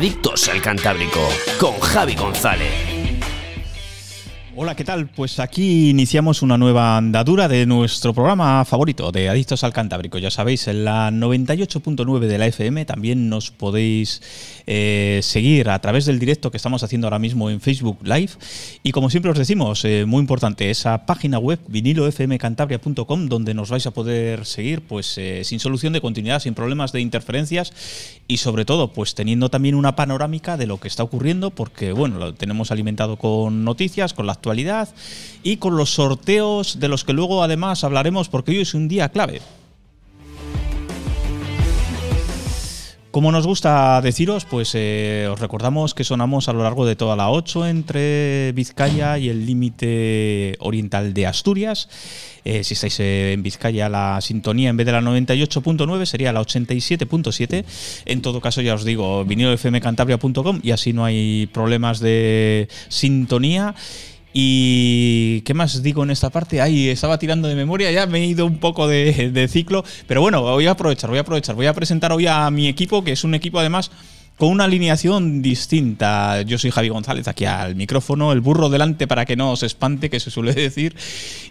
Adictos al Cantábrico con Javi González. Hola, ¿qué tal? Pues aquí iniciamos una nueva andadura de nuestro programa favorito de Adictos al Cantábrico. Ya sabéis, en la 98.9 de la FM también nos podéis eh, seguir a través del directo que estamos haciendo ahora mismo en Facebook Live. Y como siempre os decimos, eh, muy importante, esa página web vinilofmcantabria.com donde nos vais a poder seguir pues eh, sin solución de continuidad, sin problemas de interferencias y sobre todo pues teniendo también una panorámica de lo que está ocurriendo porque bueno, lo tenemos alimentado con noticias, con la actualidad y con los sorteos de los que luego además hablaremos porque hoy es un día clave. Como nos gusta deciros, pues eh, os recordamos que sonamos a lo largo de toda la 8 entre Vizcaya y el límite oriental de Asturias. Eh, si estáis en Vizcaya, la sintonía en vez de la 98.9 sería la 87.7. En todo caso, ya os digo, vinilofmcantabria.com y así no hay problemas de sintonía. Y qué más digo en esta parte, ahí estaba tirando de memoria, ya me he ido un poco de, ciclo, pero bueno, voy a aprovechar, voy a aprovechar, voy a presentar hoy a mi equipo, que es un equipo además con una alineación distinta. Yo soy Javi González, aquí al micrófono, el burro delante para que no os espante, que se suele decir.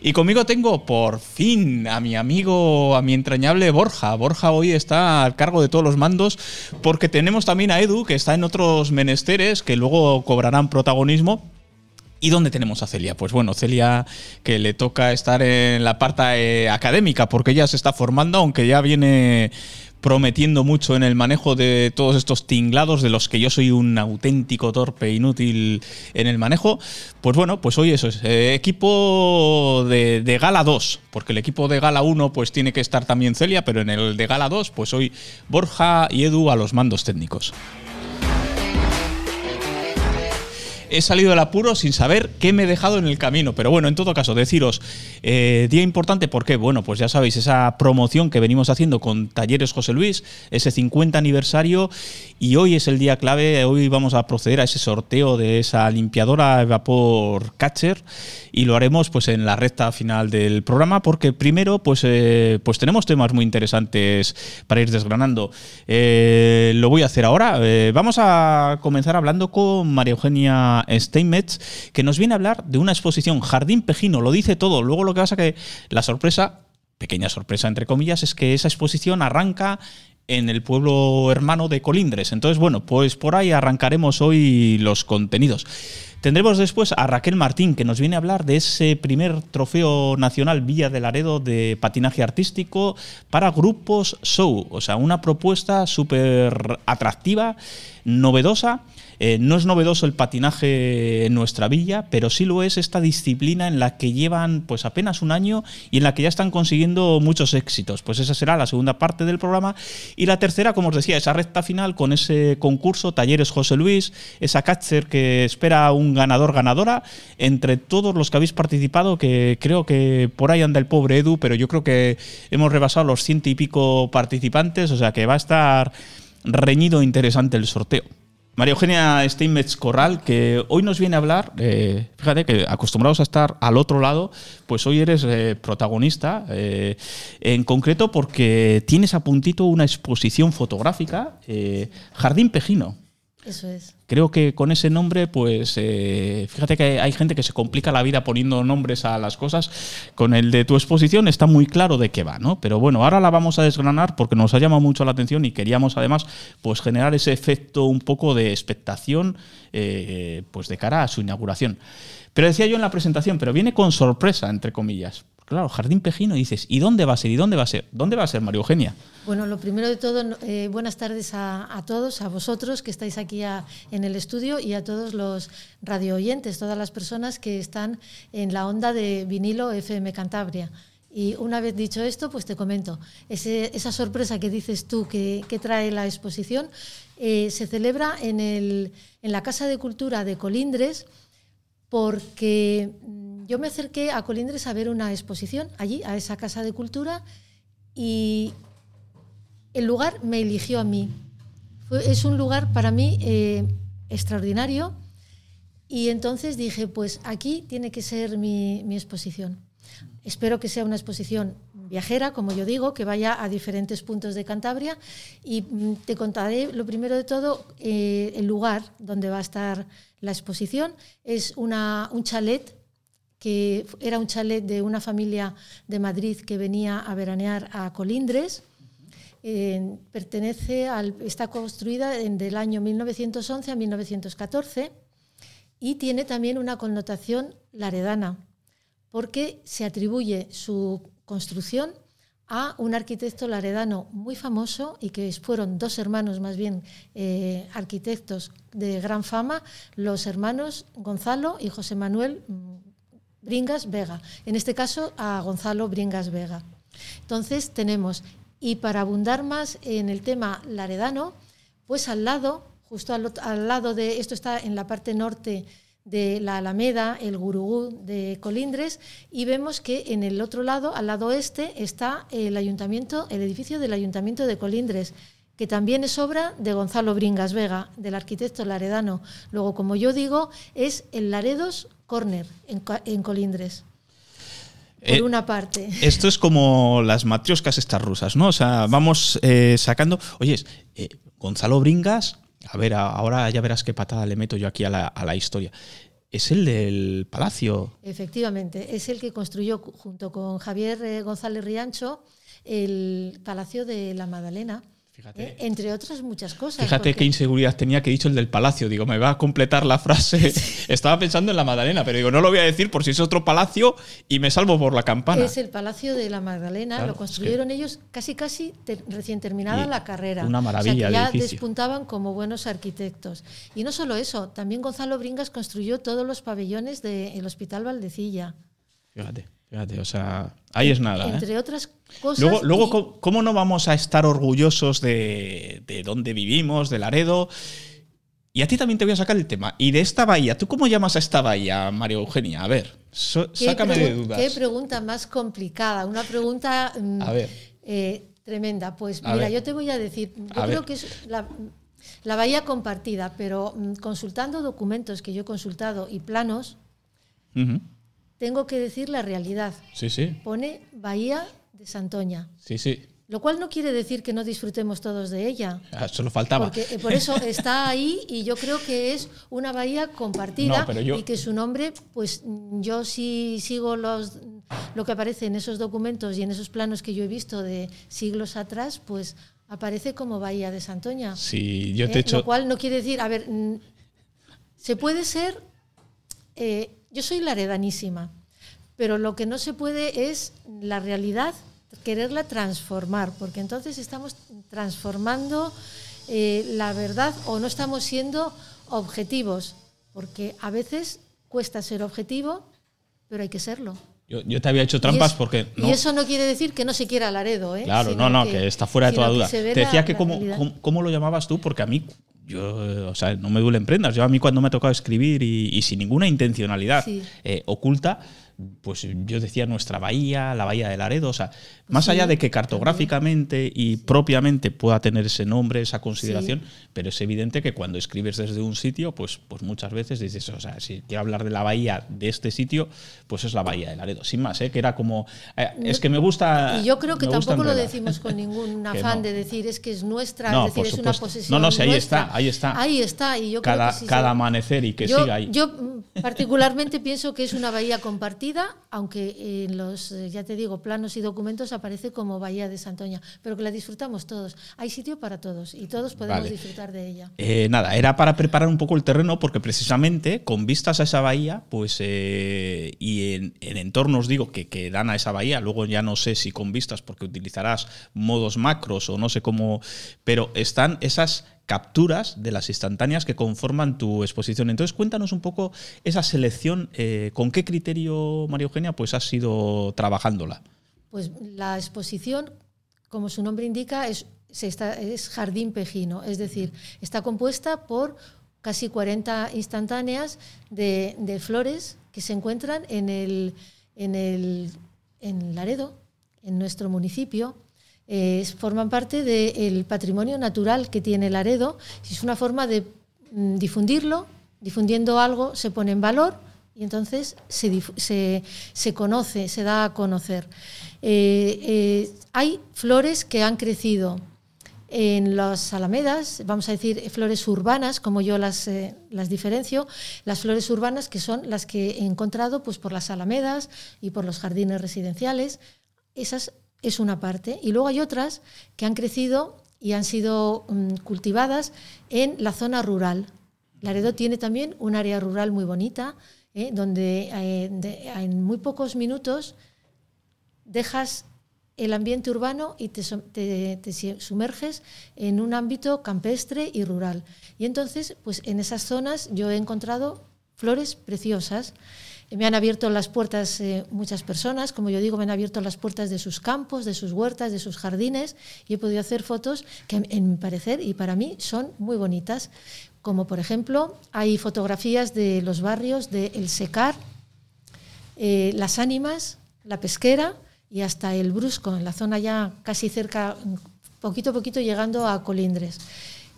Y conmigo tengo por fin a mi amigo, a mi entrañable Borja. Borja hoy está al cargo de todos los mandos, porque tenemos también a Edu, que está en otros menesteres, que luego cobrarán protagonismo ¿Y dónde tenemos a Celia? Pues bueno, Celia que le toca estar en la parte eh, académica porque ella se está formando, aunque ya viene prometiendo mucho en el manejo de todos estos tinglados de los que yo soy un auténtico torpe inútil en el manejo. Pues bueno, pues hoy eso es eh, equipo de, de, Gala 2, porque el equipo de Gala 1 pues tiene que estar también Celia, pero en el de Gala 2 pues hoy Borja y Edu a los mandos técnicos. He salido del apuro sin saber qué me he dejado en el camino. Pero bueno, en todo caso, deciros, eh, día importante porque, bueno, pues ya sabéis, esa promoción que venimos haciendo con Talleres José Luis, ese 50 aniversario, y hoy es el día clave, hoy vamos a proceder a ese sorteo de esa limpiadora Vapor Catcher y lo haremos pues en la recta final del programa porque primero pues, eh, pues tenemos temas muy interesantes para ir desgranando. Eh, lo voy a hacer ahora. vamos a comenzar hablando con María Eugenia Steinmetz, que nos viene a hablar de una exposición Jardín Pejino, lo dice todo. Luego lo que pasa que la sorpresa, pequeña sorpresa entre comillas, es que esa exposición arranca en el pueblo hermano de Colindres. Entonces, bueno, pues por ahí arrancaremos hoy los contenidos. Tendremos después a Raquel Martín, que nos viene a hablar de ese primer trofeo nacional Villa del Laredo de patinaje artístico para grupos show. O sea, una propuesta súper atractiva, novedosa eh, no es novedoso el patinaje en nuestra villa, pero sí lo es esta disciplina en la que llevan pues apenas un año y en la que ya están consiguiendo muchos éxitos. Pues esa será la segunda parte del programa. Y la tercera, como os decía, esa recta final con ese concurso, Talleres José Luis, esa catcher que espera un ganador ganadora entre todos los que habéis participado, que creo que por ahí anda el pobre Edu, pero yo creo que hemos rebasado los ciento y pico participantes, o sea que va a estar reñido e interesante el sorteo. María Eugenia Steinmetz Corral, que hoy nos viene a hablar, eh, fíjate que acostumbrados a estar al otro lado, pues hoy eres eh, protagonista, eh, en concreto porque tienes a puntito una exposición fotográfica, Jardín Pejino. Eso es. Creo que con ese nombre, pues eh, fíjate que hay gente que se complica la vida poniendo nombres a las cosas. Con el de tu exposición está muy claro de qué va, ¿no? Pero bueno, ahora la vamos a desgranar porque nos ha llamado mucho la atención y queríamos además pues generar ese efecto un poco de expectación eh, pues de cara a su inauguración. Pero decía yo en la presentación, pero viene con sorpresa, entre comillas, Claro, Jardín Pejino, dices, ¿y dónde va a ser? ¿Y dónde va a ser? ¿Dónde va a ser, María Eugenia? Bueno, lo primero de todo, eh, buenas tardes a, todos, a vosotros que estáis aquí en el estudio y a todos los radio oyentes, todas las personas que están en la onda de vinilo FM Cantabria. Y una vez dicho esto, pues te comento, esa sorpresa que dices tú que, trae la exposición eh, se celebra en, el, en la Casa de Cultura de Colindres porque mm, yo me acerqué a Colindres a ver una exposición allí, a esa Casa de Cultura, y el lugar me eligió a mí. es un lugar para mí eh, extraordinario y entonces dije, pues aquí tiene que ser mi, exposición. Espero que sea una exposición viajera, como yo digo, que vaya a diferentes puntos de Cantabria y mm, te contaré lo primero de todo eh, el lugar donde va a estar la exposición. Es una, un chalet que era un chalet de una familia de Madrid que venía a veranear a Colindres. Pertenece al, está construida del año 1911 a 1914 y tiene también una connotación laredana, porque se atribuye su construcción a un arquitecto laredano muy famoso y que fueron dos hermanos más bien eh, arquitectos de gran fama, los hermanos Gonzalo y José Manuel mm, Bringas Vega. En este caso a Gonzalo Bringas Vega. Entonces tenemos y para abundar más en el tema laredano, pues al lado, justo al, lado de, esto está en la parte norte de la Alameda, el Gurugú de Colindres, y vemos que en el otro lado, al lado este, está el ayuntamiento, el edificio del Ayuntamiento de Colindres, que también es obra de Gonzalo Bringas Vega, del arquitecto laredano. Luego, como yo digo, es el Laredos Corner en Colindres. Por eh, una parte. Esto es como las matrioscas estas rusas, ¿no? O sea, vamos eh, sacando. Oye, eh, Gonzalo Bringas, a ver, ahora ya verás qué patada le meto yo aquí a la, a la historia. Es el del palacio. Efectivamente, es el que construyó junto con Javier González Riancho el Palacio de la ¿Eh? Entre otras muchas cosas. Fíjate qué inseguridad tenía que he dicho el del palacio. Digo, me va a completar la frase. Estaba pensando en la Magdalena, pero digo, no lo voy a decir por si es otro palacio y me salvo por la campana. Es el palacio de la Magdalena. lo construyeron ellos casi, casi recién terminada la carrera. Una maravilla. ya despuntaban como buenos arquitectos. Y no solo eso, también Gonzalo Bringas construyó todos los pabellones del Hospital Valdecilla. Fíjate. Fíjate, o sea, ahí es nada. ¿eh? Entre otras cosas. Luego, luego ¿cómo no vamos a estar orgullosos de, de dónde vivimos, de Laredo? Y a ti también te voy a sacar el tema. Y de esta bahía, ¿tú cómo llamas a esta bahía, María Eugenia? A ver, sácame de dudas. Qué pregunta más complicada. Una pregunta mm, eh, tremenda. Pues mira, yo te voy a decir, yo creo que es la, bahía compartida, pero mm, consultando documentos que yo he consultado y planos, tengo que decir la realidad. Sí, sí. Pone Bahía de Santoña. Sí, sí. Lo cual no quiere decir que no disfrutemos todos de ella. Ah, solo faltaba. Porque eh, por eso está ahí y yo creo que es una bahía compartida y que su nombre, pues yo sí sigo los, lo que aparece en esos documentos y en esos planos que yo he visto de siglos atrás, pues aparece como Bahía de Santoña. Sí, yo te he eh, hecho... Lo cual no quiere decir, a ver, se puede ser eh, yo soy laredanísima, pero lo que no se puede es la realidad, quererla transformar, porque entonces estamos transformando eh, la verdad o no estamos siendo objetivos, porque a veces cuesta ser objetivo, pero hay que serlo. Yo, te había hecho trampas porque... Y eso no quiere decir que no se quiera Laredo, ¿eh? Claro, no, no, que, está fuera de toda duda. Te decía que cómo, cómo, lo llamabas tú, porque a mí yo, o sea, no me duelen prendas. Yo a mí cuando me ha tocado escribir y, sin ninguna intencionalidad eh, oculta, pues yo decía nuestra bahía, la bahía de Laredo, o sea, más allá de que cartográficamente y propiamente pueda tener ese nombre, esa consideración, pero es evidente que cuando escribes desde un sitio, pues, pues muchas veces dices, o sea, si quiero hablar de la bahía de este sitio, pues es la bahía de Laredo, sin más, ¿eh? que era como, eh, es que me gusta... Y yo creo que tampoco lo decimos con ningún afán de decir es que es nuestra, es decir, es una posesión. No, no, sí, ahí está, ahí está. Ahí está, y yo cada, creo que cada amanecer y que siga ahí. Yo particularmente pienso que es una bahía compartida aunque en los, eh, ya te digo, planos y documentos aparece como Bahía de Santoña, pero que la disfrutamos todos. Hay sitio para todos y todos podemos disfrutar de ella. Eh, nada, era para preparar un poco el terreno porque precisamente con vistas a esa bahía, pues eh, y en, en, entornos digo que, que dan a esa bahía, luego ya no sé si con vistas porque utilizarás modos macros o no sé cómo, pero están esas capturas de las instantáneas que conforman tu exposición. Entonces, cuéntanos un poco esa selección, eh, ¿con qué criterio, María Eugenia, pues has ido trabajándola? Pues la exposición, como su nombre indica, es, es jardín pejino, es decir, está compuesta por casi 40 instantáneas de, flores que se encuentran en, el, en, el, en Laredo, en nuestro municipio. Forman parte del patrimonio natural que tiene Laredo. Es una forma de mm, difundirlo, difundiendo algo se pone en valor y entonces se, se, conoce, se da a conocer. Eh, eh, hay flores que han crecido en las alamedas, vamos a decir flores urbanas, como yo las, eh, las diferencio, las flores urbanas que son las que he encontrado pues, por las alamedas y por los jardines residenciales, esas es una parte. Y luego hay otras que han crecido y han sido mm, cultivadas en la zona rural. Laredo tiene también un área rural muy bonita, eh, donde eh, en muy pocos minutos dejas el ambiente urbano y te, sumerges en un ámbito campestre y rural. Y entonces, pues en esas zonas yo he encontrado flores preciosas. Me han abierto las puertas eh, muchas personas, como yo digo, me han abierto las puertas de sus campos, de sus huertas, de sus jardines y he podido hacer fotos que en mi parecer y para mí son muy bonitas. Como por ejemplo, hay fotografías de los barrios de El Secar, eh, Las Ánimas, La Pesquera, y hasta el Brusco, en la zona ya casi cerca, poquito a poquito llegando a Colindres.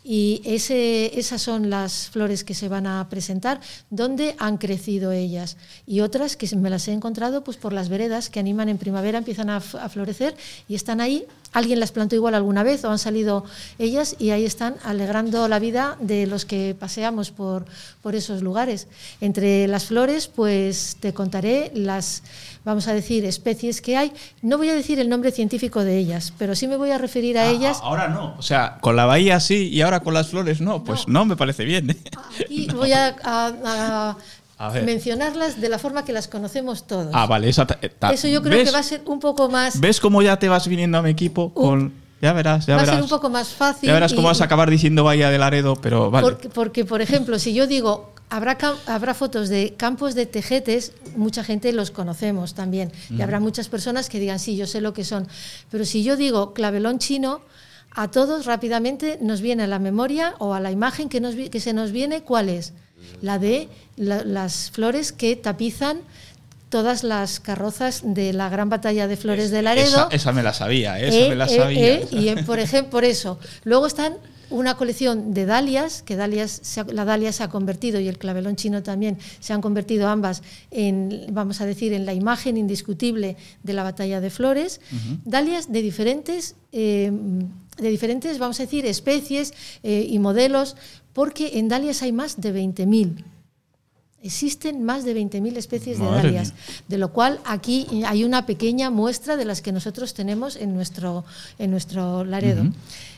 Y ese, esas son las flores que se van a presentar, donde han crecido ellas. Y otras que me las he encontrado pues, por las veredas que animan en primavera, empiezan a, a florecer y están ahí. Alguien las plantó igual alguna vez o han salido ellas y ahí están alegrando la vida de los que paseamos por, por esos lugares. Entre las flores, pues te contaré las vamos a decir, especies que hay. No voy a decir el nombre científico de ellas, pero sí me voy a referir a ah, ellas. Ahora no, o sea, con la bahía sí y ahora con las flores no, pues no, me parece bien. ¿eh? Aquí voy a, mencionarlas de la forma que las conocemos todos. Ah, vale, eso, yo creo que va a ser un poco más. ¿Ves cómo ya te vas viniendo a mi equipo con ya verás, ya va verás. a ser un poco más fácil. Ya verás cómo vas a acabar diciendo Bahía de Laredo, pero vale. porque, por ejemplo, si yo digo Habrá, habrá, fotos de campos de tejetes, mucha gente los conocemos también. Y habrá muchas personas que digan, sí, yo sé lo que son. Pero si yo digo clavelón chino, a todos rápidamente nos viene a la memoria o a la imagen que, nos, que se nos viene, ¿cuál es? La de las flores que tapizan todas las carrozas de la gran batalla de Flores de Laredo. Esa, me la sabía, esa me la eh, sabía. Eh, y por ejemplo, por eso. Luego están una colección de dalias, que dalias, la dalia se ha convertido y el clavelón chino también se han convertido ambas en, vamos a decir, en la imagen indiscutible de la batalla de flores. Dalias de diferentes, eh, de diferentes, vamos a decir, especies eh, y modelos, porque en dalias hay más de 20.000. Existen más de 20.000 especies de dalias, de lo cual aquí hay una pequeña muestra de las que nosotros tenemos en nuestro, en nuestro Laredo.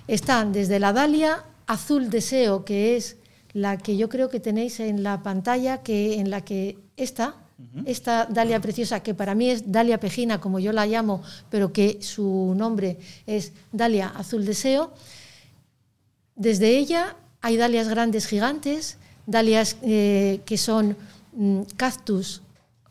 Están desde la dalia azul deseo, que es la que yo creo que tenéis en la pantalla, que en la que está, esta dalia preciosa, que para mí es dalia pejina, como yo la llamo, pero que su nombre es dalia azul deseo. Desde ella hay dalias grandes gigantes, dalias eh, que son mm, cactus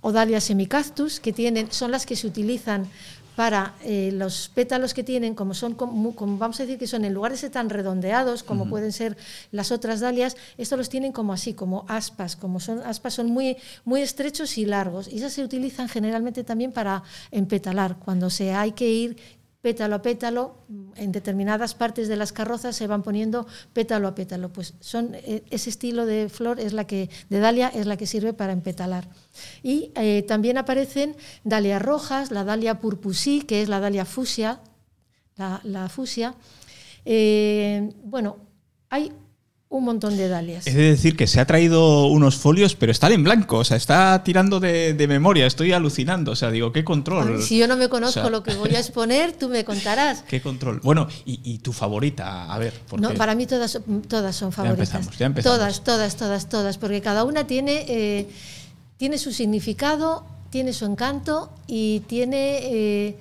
o dalias semicactus, que tienen, son las que se utilizan para eh, los pétalos que tienen, como son, como, vamos a decir que son en lugares tan redondeados como pueden ser las otras dalias, estos los tienen como así, como aspas, como son aspas son muy, muy estrechos y largos. Y esas se utilizan generalmente también para empetalar, cuando se hay que ir pétalo a pétalo, en determinadas partes de las carrozas se van poniendo pétalo a pétalo. Pues son, eh, ese estilo de flor es la que, de dalia es la que sirve para empetalar. Y eh, también aparecen dalias rojas, la dalia purpusí, que es la dalia fusia, la, fusia. Eh, bueno, hay un montón de dalias. Es decir que se ha traído unos folios, pero están en blanco, o sea, está tirando de, memoria, estoy alucinando, o sea, digo, ¿qué control? si yo no me conozco lo que voy a exponer, tú me contarás. ¿Qué control? Bueno, y, tu favorita, a ver. No, para mí todas, todas son favoritas. Ya empezamos, ya empezamos. Todas, todas, todas, todas, porque cada una tiene, eh, tiene su significado, tiene su encanto y tiene, eh,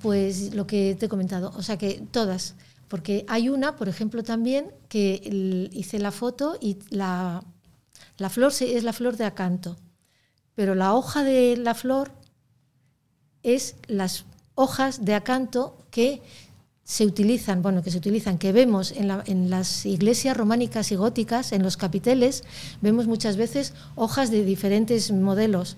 pues, lo que te he comentado, o sea, que todas. Porque hay una, por ejemplo, también que hice la foto y la, flor es la flor de acanto, pero la hoja de la flor es las hojas de acanto que se utilizan, bueno, que se utilizan, que vemos en, las iglesias románicas y góticas, en los capiteles, vemos muchas veces hojas de diferentes modelos.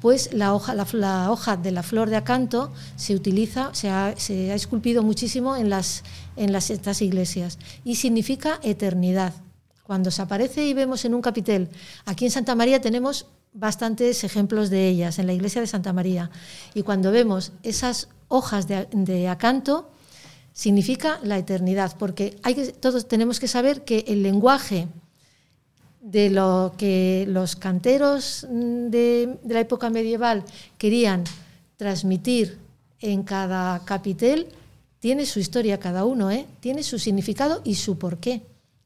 Pues la hoja, la, hoja de la flor de acanto se utiliza, se ha, esculpido muchísimo en, las, en las, estas iglesias y significa eternidad. Cuando se aparece y vemos en un capitel, aquí en Santa María tenemos bastantes ejemplos de ellas, en la iglesia de Santa María, y cuando vemos esas hojas de, de acanto, significa la eternidad, porque hay que, todos tenemos que saber que el lenguaje de lo que los canteros de, de la época medieval querían transmitir en cada capitel tiene su historia cada uno, ¿eh? tiene su significado y su porqué.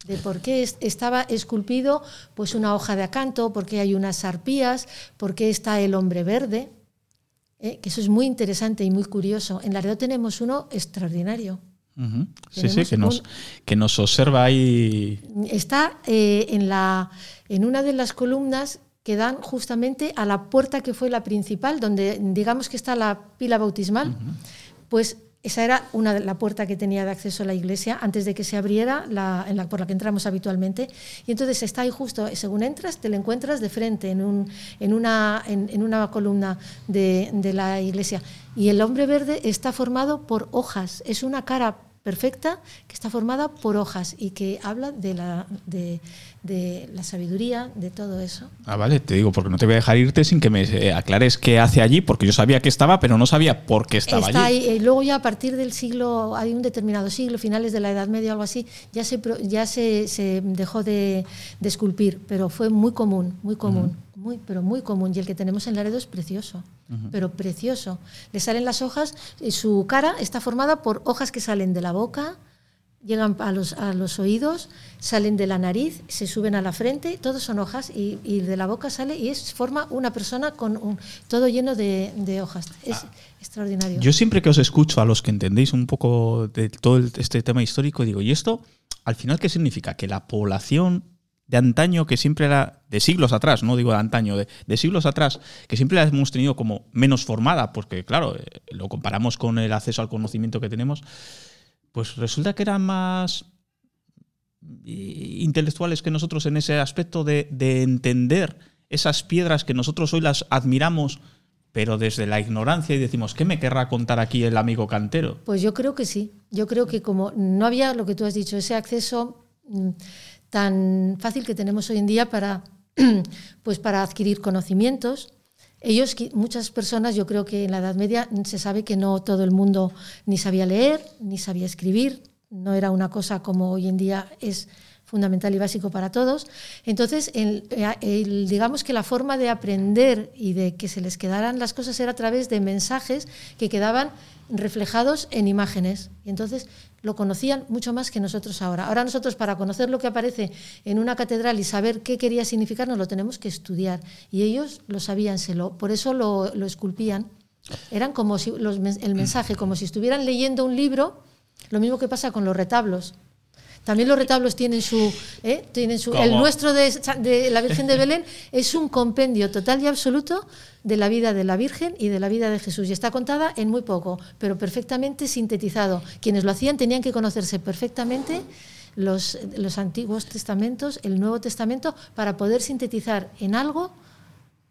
De por qué estaba esculpido pues una hoja de acanto, por qué hay unas arpías, por qué está el hombre verde. ¿eh? eso es muy interesante y muy curioso. En Laredo tenemos uno extraordinario. Sí, sí, que nos, que nos observa ahí. Está eh, en, la, en una de las columnas que dan justamente a la puerta que fue la principal, donde digamos que está la pila bautismal, pues esa era una, la puerta que tenía de acceso a la iglesia antes de que se abriera la, por la que entramos habitualmente. Y entonces está ahí justo, según entras, te lo encuentras de frente en, un, en, una, en, en una columna de, de la iglesia. Y el hombre verde está formado por hojas, es una cara perfecta que está formada por hojas y que habla de la, de, de la sabiduría, de todo eso. Ah, vale, te digo, porque no te voy a dejar irte sin que me eh, aclares qué hace allí, porque yo sabía que estaba, pero no sabía por qué estaba Está allí. Ahí, eh, luego ya a partir del siglo, hay un determinado siglo, finales de la Edad Media o algo así, ya se, ya se, se dejó de, de, esculpir, pero fue muy común, muy común. Uh -huh. Muy, pero muy común. Y el que tenemos en Laredo es precioso, uh -huh. pero precioso. Le salen las hojas, y su cara está formada por hojas que salen de la boca, llegan a los, a los oídos, salen de la nariz, se suben a la frente, todos son hojas y, y de la boca sale y es forma una persona con un, todo lleno de, de hojas. Es ah. extraordinario. Yo siempre que os escucho a los que entendéis un poco de todo este tema histórico, digo, ¿y esto al final qué significa? Que la población de antaño, que siempre era de siglos atrás, no digo de antaño, de, siglos atrás, que siempre la hemos tenido como menos formada, porque claro, eh, lo comparamos con el acceso al conocimiento que tenemos, pues resulta que eran más intelectuales que nosotros en ese aspecto de, de, entender esas piedras que nosotros hoy las admiramos, pero desde la ignorancia y decimos, ¿qué me querrá contar aquí el amigo cantero? Pues yo creo que sí. Yo creo que como no había lo que tú has dicho, ese acceso mm, tan fácil que tenemos hoy en día para, pues para adquirir conocimientos, ellos, muchas personas, yo creo que en la Edad Media se sabe que no todo el mundo ni sabía leer, ni sabía escribir, no era una cosa como hoy en día es fundamental y básico para todos. Entonces, el, el, digamos que la forma de aprender y de que se les quedaran las cosas era a través de mensajes que quedaban reflejados en imágenes. Y entonces lo conocían mucho más que nosotros ahora. Ahora nosotros para conocer lo que aparece en una catedral y saber qué quería significar nos lo tenemos que estudiar. Y ellos lo sabían, se lo, por eso lo, lo esculpían. Eran como si el mensaje, como si estuvieran leyendo un libro, lo mismo que pasa con los retablos. También los retablos tienen su, ¿eh? tienen su el nuestro de, de, la Virgen de Belén es un compendio total y absoluto de la vida de la Virgen y de la vida de Jesús y está contada en muy poco, pero perfectamente sintetizado. Quienes lo hacían tenían que conocerse perfectamente los, los antiguos testamentos, el Nuevo Testamento para poder sintetizar en algo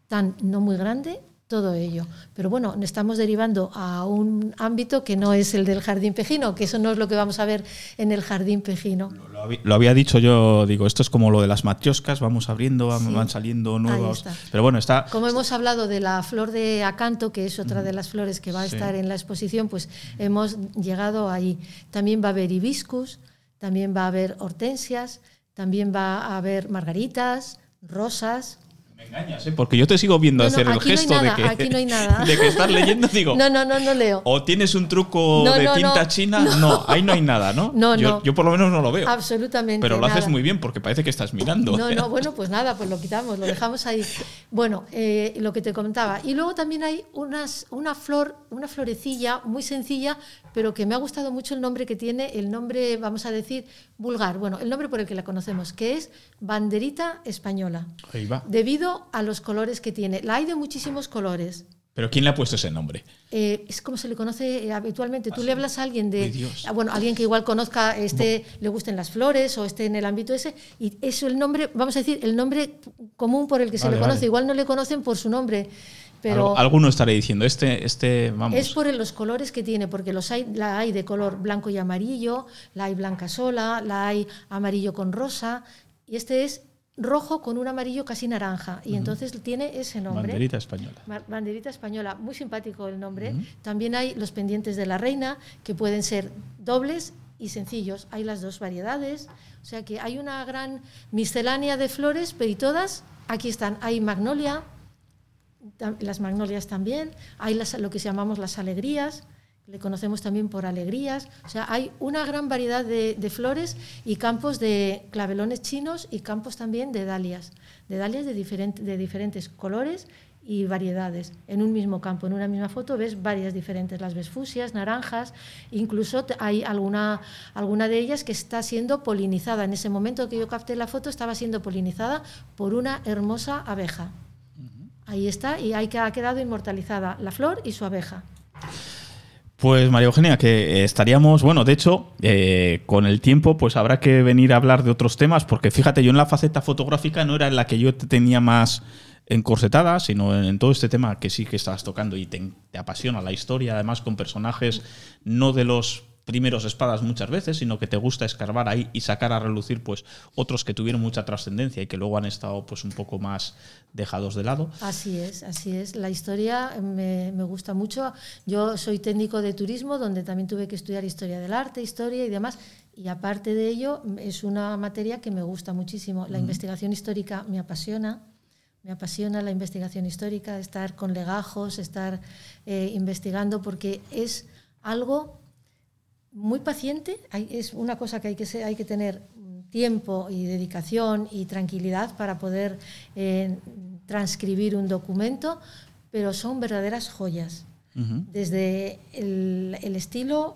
tan no muy grande todo ello. Pero bueno, estamos derivando a un ámbito que no es el del jardín pejino, que eso no es lo que vamos a ver en el jardín pejino. Lo, lo, lo había dicho yo, digo, esto es como lo de las matrioscas, vamos abriendo, van, sí. van saliendo nuevos. Pero bueno, está. Como hemos hablado de la flor de acanto, que es otra de las flores que va a sí. estar en la exposición, pues hemos llegado ahí. También va a haber hibiscus, también va a haber hortensias, también va a haber margaritas, rosas, engañas, ¿eh? porque yo te sigo viendo no, hacer no, el gesto no nada, de, que, aquí no hay nada. de que estás leyendo, digo. No, no, no, no leo. O tienes un truco de tinta china. No. ahí no hay nada, ¿no? No, yo, no. Yo por lo menos no lo veo. Absolutamente. Pero lo nada. haces muy bien porque parece que estás mirando. No, no, bueno, pues nada, pues lo quitamos, lo dejamos ahí. Bueno, eh, lo que te comentaba. Y luego también hay unas, una flor, una florecilla muy sencilla, pero que me ha gustado mucho el nombre que tiene, el nombre, vamos a decir, vulgar, bueno, el nombre por el que la conocemos, que es banderita española. Ahí va. Debido a los colores que tiene. La hay de muchísimos colores, ¿Pero quién le ha puesto ese nombre? Eh, es como se le conoce eh, habitualmente. Tú le hablas a alguien de, Dios. ah, bueno, alguien que igual conozca, este, le gusten las flores o esté en el ámbito ese, y eso el nombre, vamos a decir, el nombre común por el que se le conoce. vale. Igual no le conocen por su nombre, pero Alguno estaré diciendo, este, este vamos. es por los colores que tiene, porque los hay, la hay de color blanco y amarillo, la hay blanca sola, la hay amarillo con rosa, y este es rojo con un amarillo casi naranja, y entonces tiene ese nombre. Banderita española. Banderita española, muy simpático el nombre. También hay los pendientes de la reina, que pueden ser dobles y sencillos. Hay las dos variedades. O sea que hay una gran miscelánea de flores, pero y todas, aquí están. Hay magnolia, las magnolias también. Hay las- lo que llamamos las alegrías, le conocemos también por alegrías. O sea, hay una gran variedad de, de flores y campos de clavelones chinos y campos también de dalias, de dalias de, diferente- de diferentes colores y variedades. En un mismo campo, en una misma foto, ves varias diferentes. Las ves fusias, naranjas, incluso hay alguna, alguna de ellas que está siendo polinizada. En ese momento que yo capté la foto estaba siendo polinizada por una hermosa abeja. Ahí está, y ahí ha quedado inmortalizada la flor y su abeja. Pues María Eugenia, que eh, estaríamos, bueno, de hecho, eh, con el tiempo, pues habrá que venir a hablar de otros temas, porque fíjate, yo en la faceta fotográfica no era en la que yo te tenía más encorsetada, sino en, todo este tema que sí que estás tocando y te apasiona la historia, además con personajes no de los primeros espadas muchas veces, sino que te gusta escarbar ahí y sacar a relucir pues otros que tuvieron mucha trascendencia y que luego han estado pues un poco más dejados de lado. Así es, así es. La historia me, me gusta mucho. Yo soy técnico de turismo, donde también tuve que estudiar historia del arte, historia y demás. Y aparte de ello, es una materia que me gusta muchísimo. La investigación histórica me apasiona. Me apasiona la investigación histórica, estar con legajos, estar eh, investigando, porque es algo muy paciente, hay- es una cosa que hay que, ser- hay que tener tiempo y dedicación y tranquilidad para poder eh, transcribir un documento, pero son verdaderas joyas. Desde el, el estilo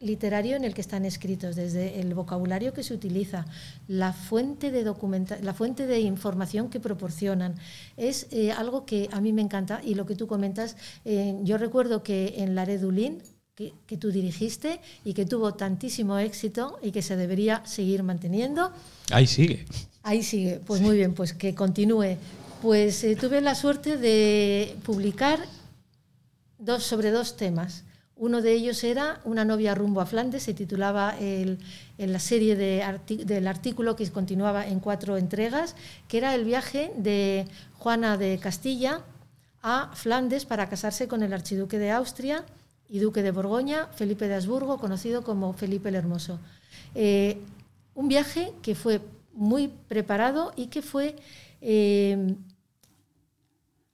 literario en el que están escritos, desde el vocabulario que se utiliza, la fuente de documenta la fuente de información que proporcionan. Es eh, algo que a mí me encanta y lo que tú comentas, eh, yo recuerdo que en Laredulín, que, que tú dirigiste y que tuvo tantísimo éxito y que se debería seguir manteniendo, Ahí sigue. Ahí sigue, pues muy bien, pues que continúe. Pues eh, tuve la suerte de publicar dos, sobre dos temas. Uno de ellos era Una novia rumbo a Flandes, se titulaba el- en la serie de arti- del artículo que continuaba en cuatro entregas, que era el viaje de Juana de Castilla a Flandes para casarse con el archiduque de Austria y duque de Borgoña, Felipe de Habsburgo, conocido como Felipe el Hermoso. Eh, un viaje que fue muy preparado y que fue eh,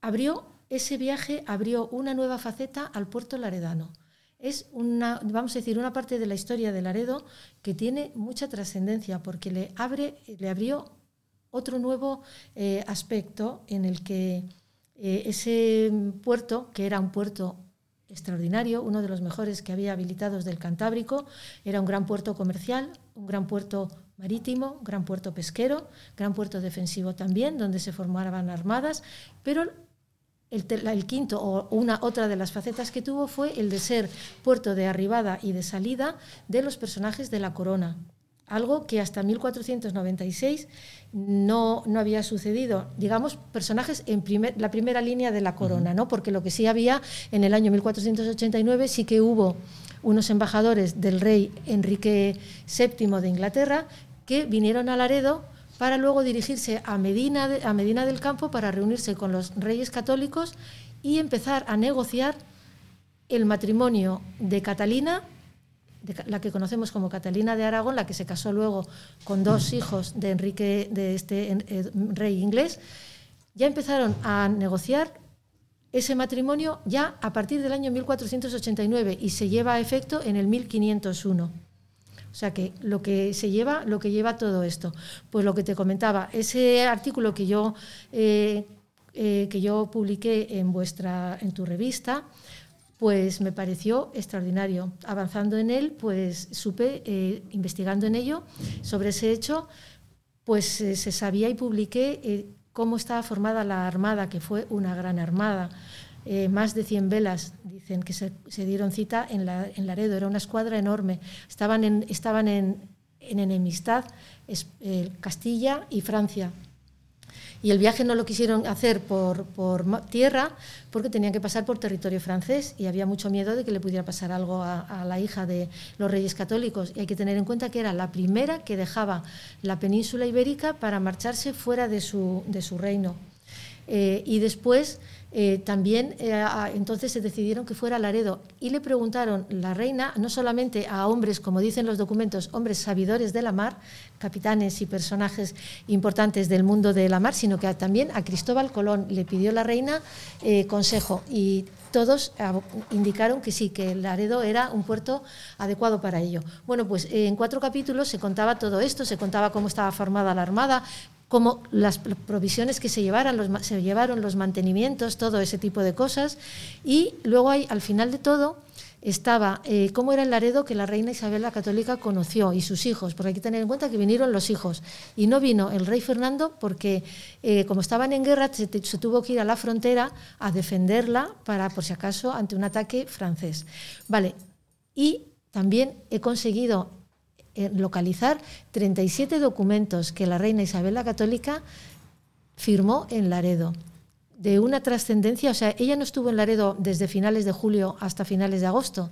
abrió ese viaje abrió una nueva faceta al puerto laredano. Es una, vamos a decir, una parte de la historia de Laredo que tiene mucha trascendencia porque le abre, le abrió otro nuevo eh, aspecto en el que ese puerto, que era un puerto extraordinario, uno de los mejores que había habilitados del Cantábrico, era un gran puerto comercial, un gran puerto marítimo, un gran puerto pesquero, gran puerto defensivo también, donde se formaban armadas, pero el, quinto o una otra de las facetas que tuvo fue el de ser puerto de arribada y de salida de los personajes de la corona. Algo que hasta 1496 no, no había sucedido. Digamos, personajes en primer- la primera línea de la corona, ¿no? Porque lo que sí había en el año 1489 sí que hubo unos embajadores del rey Enrique VII de Inglaterra que vinieron a Laredo para luego dirigirse a Medina, a Medina del Campo para reunirse con los reyes católicos y empezar a negociar el matrimonio de Catalina, la que conocemos como Catalina de Aragón, la que se casó luego con dos hijos de Enrique, de este eh, rey inglés, ya empezaron a negociar ese matrimonio ya a partir del año 1489 y se lleva a efecto en el 1501. O sea que lo que se lleva, lo que lleva todo esto, pues lo que te comentaba, ese artículo que yo eh, eh, que yo publiqué en vuestra, en tu revista, pues me pareció extraordinario. Avanzando en él, pues supe, eh, investigando en ello, sobre ese hecho, pues eh, se sabía y publiqué eh, cómo estaba formada la armada, que fue una gran armada. más de 100 velas, dicen que se, se dieron cita en, la, en, Laredo. Era una escuadra enorme. Estaban en, estaban en, en enemistad Castilla y Francia. Y el viaje no lo quisieron hacer por, tierra porque tenían que pasar por territorio francés y había mucho miedo de que le pudiera pasar algo a, la hija de los reyes católicos. Y hay que tener en cuenta que era la primera que dejaba la península ibérica para marcharse fuera de su, de su reino. Eh, y después eh, también eh, entonces se decidieron que fuera Laredo y le preguntaron la reina no solamente a hombres, como dicen los documentos, hombres sabidores de la mar, capitanes y personajes importantes del mundo de la mar, sino que también a Cristóbal Colón le pidió la reina eh, consejo y todos indicaron que sí, que Laredo era un puerto adecuado para ello. Bueno, pues en cuatro capítulos se contaba todo esto, se contaba cómo estaba formada la Armada, cómo las provisiones que se, llevaran, los, se llevaron, los mantenimientos, todo ese tipo de cosas. Y luego hay, al final de todo, estaba eh, cómo era el Laredo que la reina Isabel la Católica conoció y sus hijos, porque hay que tener en cuenta que vinieron los hijos y no vino el rey Fernando porque eh, como estaban en guerra se, se, tuvo que ir a la frontera a defenderla para por si acaso ante un ataque francés. Vale, y también he conseguido localizar 37 documentos que la reina Isabel la Católica firmó en Laredo de una trascendencia, o sea, ella no estuvo en Laredo desde finales de julio hasta finales de agosto,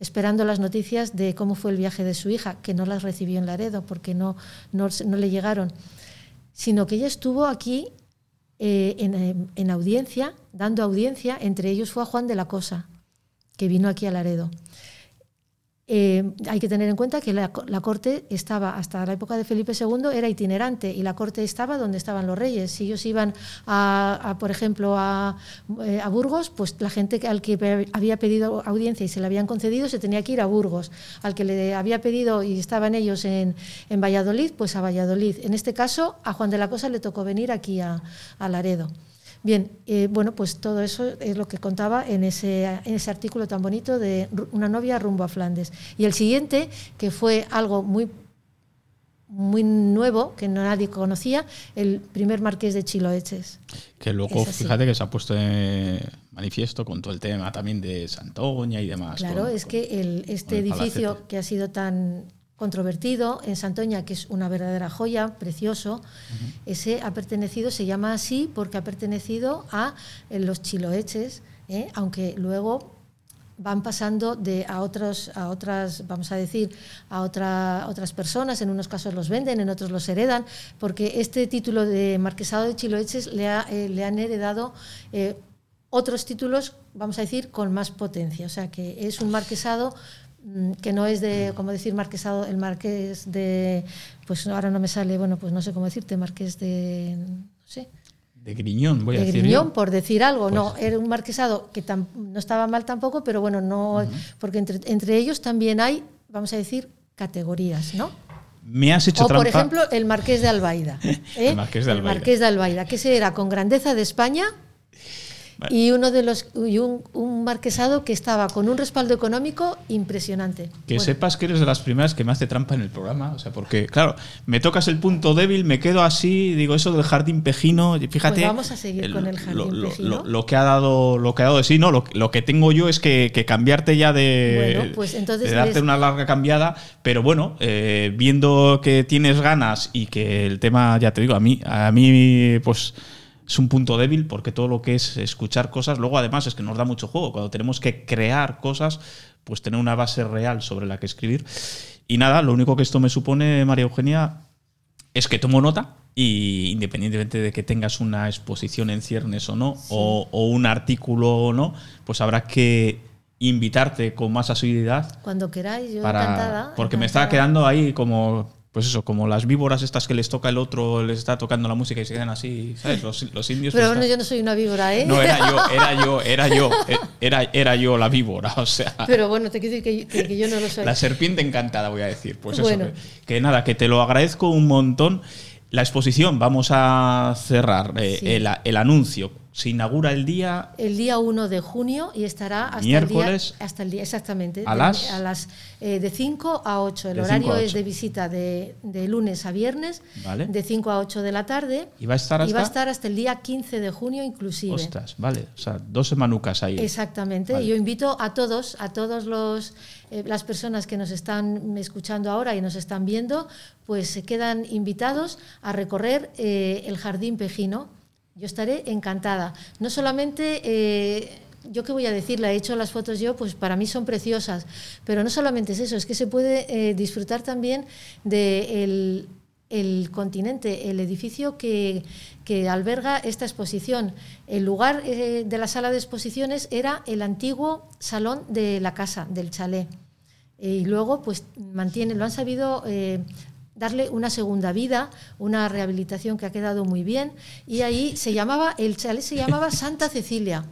esperando las noticias de cómo fue el viaje de su hija, que no las recibió en Laredo porque no, no, no le llegaron, sino que ella estuvo aquí eh, en, en, audiencia, dando audiencia, entre ellos fue a Juan de la Cosa, que vino aquí a Laredo. Eh, hay que tener en cuenta que la, la, corte estaba, hasta la época de Felipe II, era itinerante y la corte estaba donde estaban los reyes. Si ellos iban, a, por ejemplo, a, eh, a, Burgos, pues la gente al que había pedido audiencia y se le habían concedido se tenía que ir a Burgos. Al que le había pedido y estaban ellos en, Valladolid, pues a Valladolid. En este caso, a Juan de la Cosa le tocó venir aquí a Laredo. Bien, eh, bueno, pues todo eso es lo que contaba en ese, en ese artículo tan bonito de Una novia rumbo a Flandes. Y el siguiente, que fue algo muy muy nuevo que no nadie conocía, el primer marqués de Chiloeches. Que luego, fíjate que se ha puesto en manifiesto con todo el tema también de Santoña y demás. Claro, con, es que el, este edificio palacete. que ha sido tan controvertido en Santoña, que es una verdadera joya, precioso. Uh -huh. Ese ha pertenecido, se llama así porque ha pertenecido a eh, los chiloeches, ¿eh? aunque luego van pasando de a otros a otras vamos a decir a otra, otras personas en unos casos los venden en otros los heredan porque este título de marquesado de Chiloeches le, ha, eh, le han heredado eh, otros títulos vamos a decir con más potencia o sea que es un marquesado que no es de, como decir, marquesado, el marqués de, pues ahora no me sale, bueno, pues no sé cómo decirte, marqués de, no sé. De Griñón, voy de a decir. Griñón, yo. por decir algo. Pues. No, era un marquesado que no estaba mal tampoco, pero bueno, no, uh -huh. porque entre, entre, ellos también hay, vamos a decir, categorías, ¿no? Me has hecho o, trampa. por ejemplo, el marqués de Albaida. ¿eh? el marqués de Albaida. El marqués de Albaida, que se era con grandeza de España Y uno de los y un, un, marquesado que estaba con un respaldo económico impresionante. Que bueno. sepas que eres de las primeras que me hace trampa en el programa, o sea, porque claro, me tocas el punto débil, me quedo así, digo eso del jardín pejino, fíjate. Pues vamos a seguir el, con el jardín lo, pejino. Lo, lo, que ha dado, lo que ha dado de sí, no, lo, lo que tengo yo es que, que cambiarte ya de, bueno, pues entonces de darte una larga cambiada, pero bueno, eh, viendo que tienes ganas y que el tema, ya te digo, a mí, a mí, pues es un punto débil porque todo lo que es escuchar cosas, luego además es que nos da mucho juego. Cuando tenemos que crear cosas, pues tener una base real sobre la que escribir. Y nada, lo único que esto me supone, María Eugenia, es que tomo nota y independientemente de que tengas una exposición en ciernes o no, sí. o, o, un artículo o no, pues habrá que invitarte con más asiduidad. Cuando queráis, yo para, encantada. Porque encantada. me estaba quedando ahí como pues eso, como las víboras estas que les toca el otro, les está tocando la música y se quedan así, ¿sabes? Los, los indios. Pero bueno, yo no soy una víbora, ¿eh? No, era yo, era yo, era yo, eh, era, era yo la víbora, o sea. Pero bueno, te quiero decir que, que, que yo no lo soy. La serpiente encantada, voy a decir. Pues bueno. eso, que, que, nada, que te lo agradezco un montón. La exposición, vamos a cerrar eh, sí. el, el, anuncio se inaugura el día el día 1 de junio y estará hasta Miércoles. el día hasta el día exactamente ¿A de, las? a las eh, de 5 a 8 el horario 5 a es 8. de visita de, de lunes a viernes Vale. de 5 a 8 de la tarde y va a estar y hasta va a estar hasta el día 15 de junio inclusive Ostras, vale, o sea, dos semanucas ahí. Exactamente. Vale. Yo invito a todos, a todos los eh, las personas que nos están escuchando ahora y nos están viendo, pues se quedan invitados a recorrer eh, el jardín Pejino. Yo estaré encantada. No solamente eh, yo qué voy a decirle, he hecho las fotos yo, pues para mí son preciosas, pero no solamente es eso, es que se puede eh, disfrutar también de el, continente, el edificio que, que alberga esta exposición. El lugar eh, de la sala de exposiciones era el antiguo salón de la casa, del chalet. Y luego, pues, mantiene, lo han sabido darle una segunda vida, una rehabilitación que ha quedado muy bien. Y ahí se llamaba, el chalet se llamaba Santa Cecilia.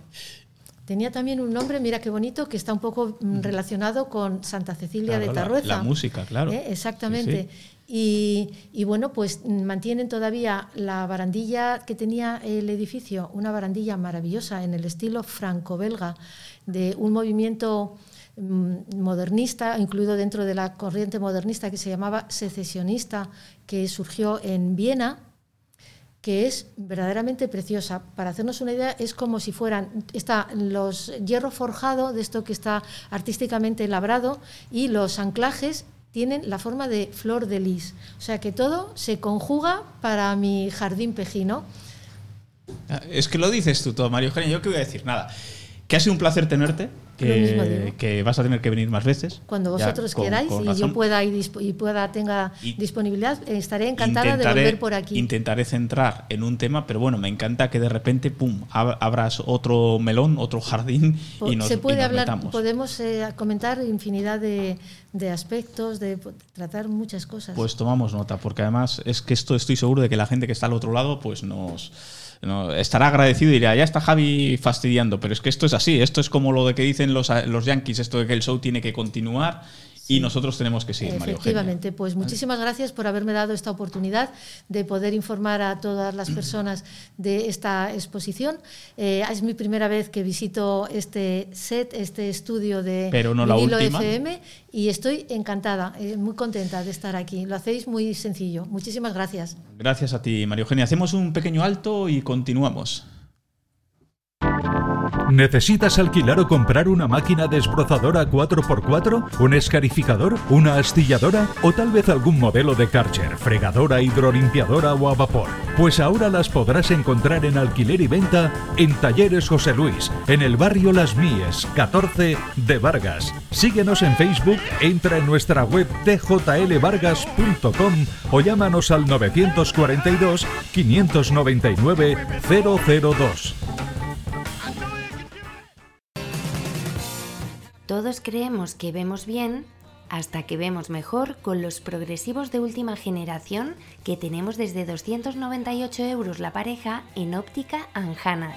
Tenía también un nombre, mira qué bonito, que está un poco mm, relacionado con Santa Cecilia Claro, de la- Tarrueza. la música, claro. ¿Eh? Exactamente. Sí, sí. Y, y bueno, pues mm, mantienen todavía la barandilla que tenía el edificio, una barandilla maravillosa en el estilo franco-belga, de un movimiento mm, modernista, incluido dentro de la corriente modernista que se llamaba secesionista, que surgió en Viena, que es verdaderamente preciosa. Para hacernos una idea, es como si fueran, está los hierro forjado, de esto que está artísticamente labrado, y los anclajes tienen la forma de flor de lis. O sea que todo se conjuga para mi jardín pejino. Es que lo dices tú todo, Mario Eugenia. Yo qué voy a decir, nada. Que ha sido un placer tenerte. Que, vas a tener que venir más veces. Cuando vosotros con- queráis con y razón. yo pueda y, disp- y pueda tenga Y- disponibilidad, estaré encantada de volver por aquí. Intentaré centrar en un tema, pero bueno, me encanta que de repente, pum, ab- abras otro melón, otro jardín y nos, se y puede nos hablar, metamos. podemos eh, comentar infinidad de, de aspectos, de tratar muchas cosas. Pues tomamos nota, porque además es que esto estoy seguro de que la gente que está al otro lado, pues nos no- estará agradecido y dirá, ya está Javi fastidiando, pero es que esto es así, esto es como lo de que dicen los, los yankees, esto de que el show tiene que continuar y nosotros tenemos que seguir, Eugenia. Efectivamente, pues muchísimas gracias por haberme dado esta oportunidad de poder informar a todas las personas de esta exposición. Eh, es mi primera vez que visito este set, este estudio de Pero no la vinilo. FM y estoy encantada, eh, muy contenta de estar aquí. Lo hacéis muy sencillo. Muchísimas gracias. Gracias a ti, Mario Eugenia. Hacemos un pequeño alto y continuamos. ¿Necesitas alquilar o comprar una máquina desbrozadora 4x4? ¿Un escarificador? ¿Una astilladora? ¿O tal vez algún modelo de Karcher, fregadora, hidrolimpiadora o a vapor? Pues ahora las podrás encontrar en alquiler y venta en Talleres José Luis, en el barrio Las Míes, 14 de Vargas. Síguenos en Facebook, entra en nuestra web tjlvargas.com o llámanos al 942 599 002. Todos creemos que vemos bien hasta que vemos mejor con los progresivos de última generación que tenemos desde 298 euros la pareja en óptica Anjana.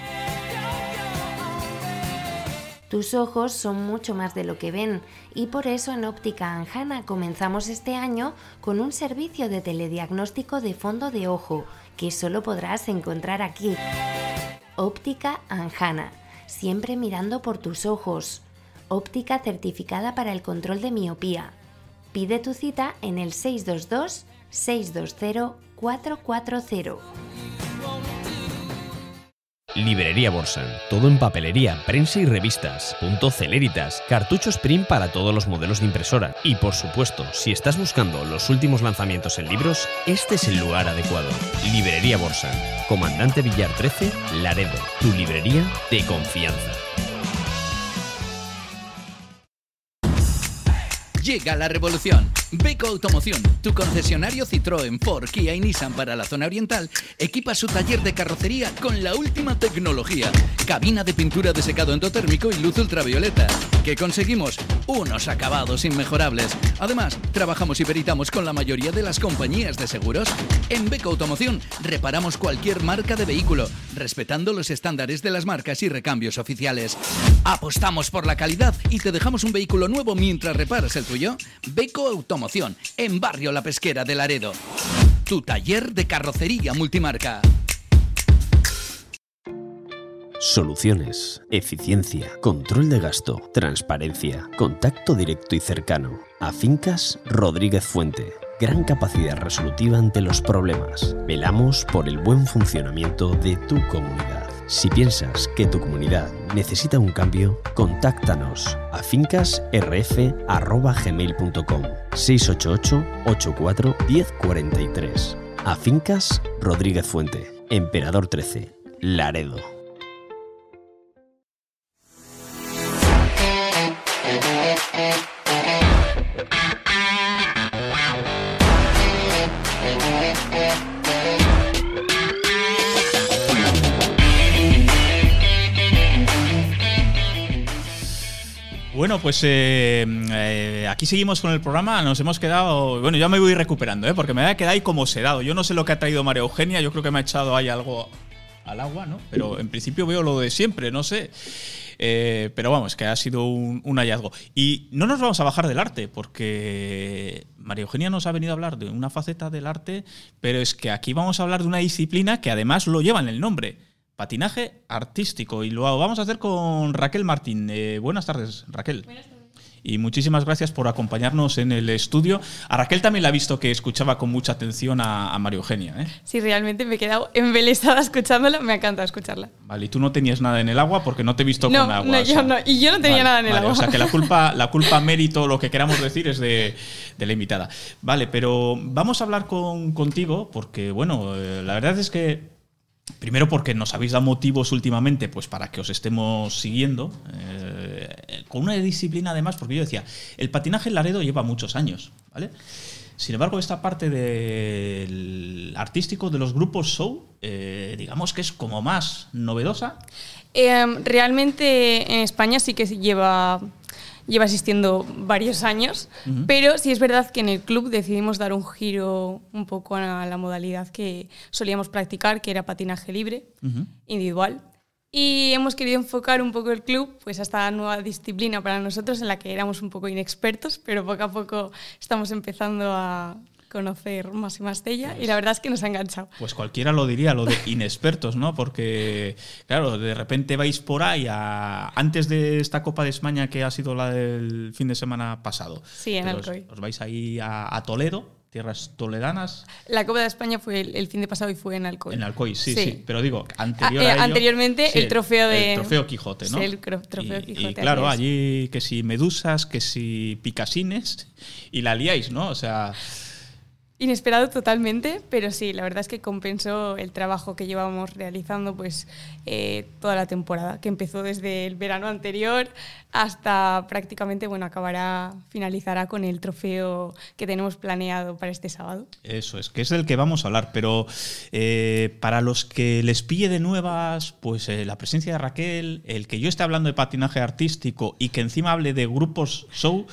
Tus ojos son mucho más de lo que ven y por eso en Óptica Anjana comenzamos este año con un servicio de telediagnóstico de fondo de ojo que solo podrás encontrar aquí. Óptica Anjana, siempre mirando por tus ojos. Óptica certificada para el control de miopía. Pide tu cita en el 622 620 440. Librería Borsan, todo en papelería, prensa y revistas, punto celeritas, cartuchos print para todos los modelos de impresora y por supuesto, si estás buscando los últimos lanzamientos en libros, este es el lugar adecuado. Librería Borsan, Comandante Villar 13, Laredo, tu librería de confianza. Llega la revolución. Beco Automoción, tu concesionario Citroën, Ford, Kia y Nissan para la zona oriental, equipa su taller de carrocería con la última tecnología. Cabina de pintura de secado endotérmico y luz ultravioleta. ¿Qué conseguimos? Unos acabados inmejorables. Además, trabajamos y peritamos con la mayoría de las compañías de seguros. En Beco Automoción reparamos cualquier marca de vehículo, respetando los estándares de las marcas y recambios oficiales. Apostamos por la calidad y te dejamos un vehículo nuevo mientras reparas el tuyo. Beco Automoción, en Barrio La Pesquera de Laredo. Tu taller de carrocería multimarca. Soluciones, eficiencia, control de gasto, transparencia, contacto directo y cercano. Afincas Rodríguez Fuente. Gran capacidad resolutiva ante los problemas. Velamos por el buen funcionamiento de tu comunidad. Si piensas que tu comunidad necesita un cambio, contáctanos a fincasrf.gmail.com 688 84 1043. A Fincas Rodríguez Fuente, Emperador 13, Laredo. Bueno, pues eh, eh, aquí seguimos con el programa. Nos hemos quedado. Bueno, ya me voy recuperando, ¿eh? porque me había quedado ahí como sedado. Yo no sé lo que ha traído María Eugenia. Yo creo que me ha echado ahí algo al agua, ¿no? Pero en principio veo lo de siempre, no sé. Eh, pero vamos, que ha sido un, un, hallazgo. Y no nos vamos a bajar del arte, porque María Eugenia nos ha venido a hablar de una faceta del arte, pero es que aquí vamos a hablar de una disciplina que además lo lleva en el nombre. Patinaje artístico. Y lo vamos a hacer con Raquel Martín. Eh, buenas tardes, Raquel. Buenas tardes. Y muchísimas gracias por acompañarnos en el estudio. A Raquel también la he visto que escuchaba con mucha atención a, a María Eugenia. ¿eh? Sí, realmente me he quedado embelesada escuchándola. Me encanta escucharla. Vale, y tú no tenías nada en el agua porque no te he visto no, con agua. No, yo no. Y yo no tenía vale, nada en el vale, agua. O sea que la culpa, la culpa, mérito, lo que queramos decir es de, de la invitada. Vale, pero vamos a hablar con, contigo porque, bueno, eh, la verdad es que Primero porque nos habéis dado motivos últimamente pues para que os estemos siguiendo, eh, con una disciplina además, porque yo decía, el patinaje en Laredo lleva muchos años, ¿vale? Sin embargo, esta parte del artístico de los grupos show, eh, digamos que es como más novedosa. Eh, realmente en España sí que lleva lleva existiendo varios años, uh -huh. pero sí es verdad que en el club decidimos dar un giro un poco a la modalidad que solíamos practicar, que era patinaje libre, uh -huh. individual. Y hemos querido enfocar un poco el club pues, a esta nueva disciplina para nosotros en la que éramos un poco inexpertos, pero poco a poco estamos empezando a conocer más y más de ella pues, y la verdad es que nos ha enganchado. Pues cualquiera lo diría, lo de inexpertos, ¿no? Porque, claro, de repente vais por ahí a, antes de esta Copa de España que ha sido la del fin de semana pasado. Sí, en Alcoy. Os, os, vais ahí a, a, Toledo, tierras toledanas. La Copa de España fue el, el, fin de pasado y fue en Alcoy. En Alcoy, sí, sí. sí. Pero digo, anterior ah, eh, a ello, anteriormente sí, el trofeo de... El trofeo Quijote, ¿no? Sí, el trofeo y, Quijote. Y claro, allí que si medusas, que si picasines, y la liáis, ¿no? O sea... Inesperado totalmente, pero sí, la verdad es que compensó el trabajo que llevábamos realizando pues eh, toda la temporada, que empezó desde el verano anterior hasta prácticamente, bueno, acabará, finalizará con el trofeo que tenemos planeado para este sábado. Eso es, que es del que vamos a hablar, pero eh, para los que les pille de nuevas, pues eh, la presencia de Raquel, el que yo esté hablando de patinaje artístico y que encima hable de grupos show,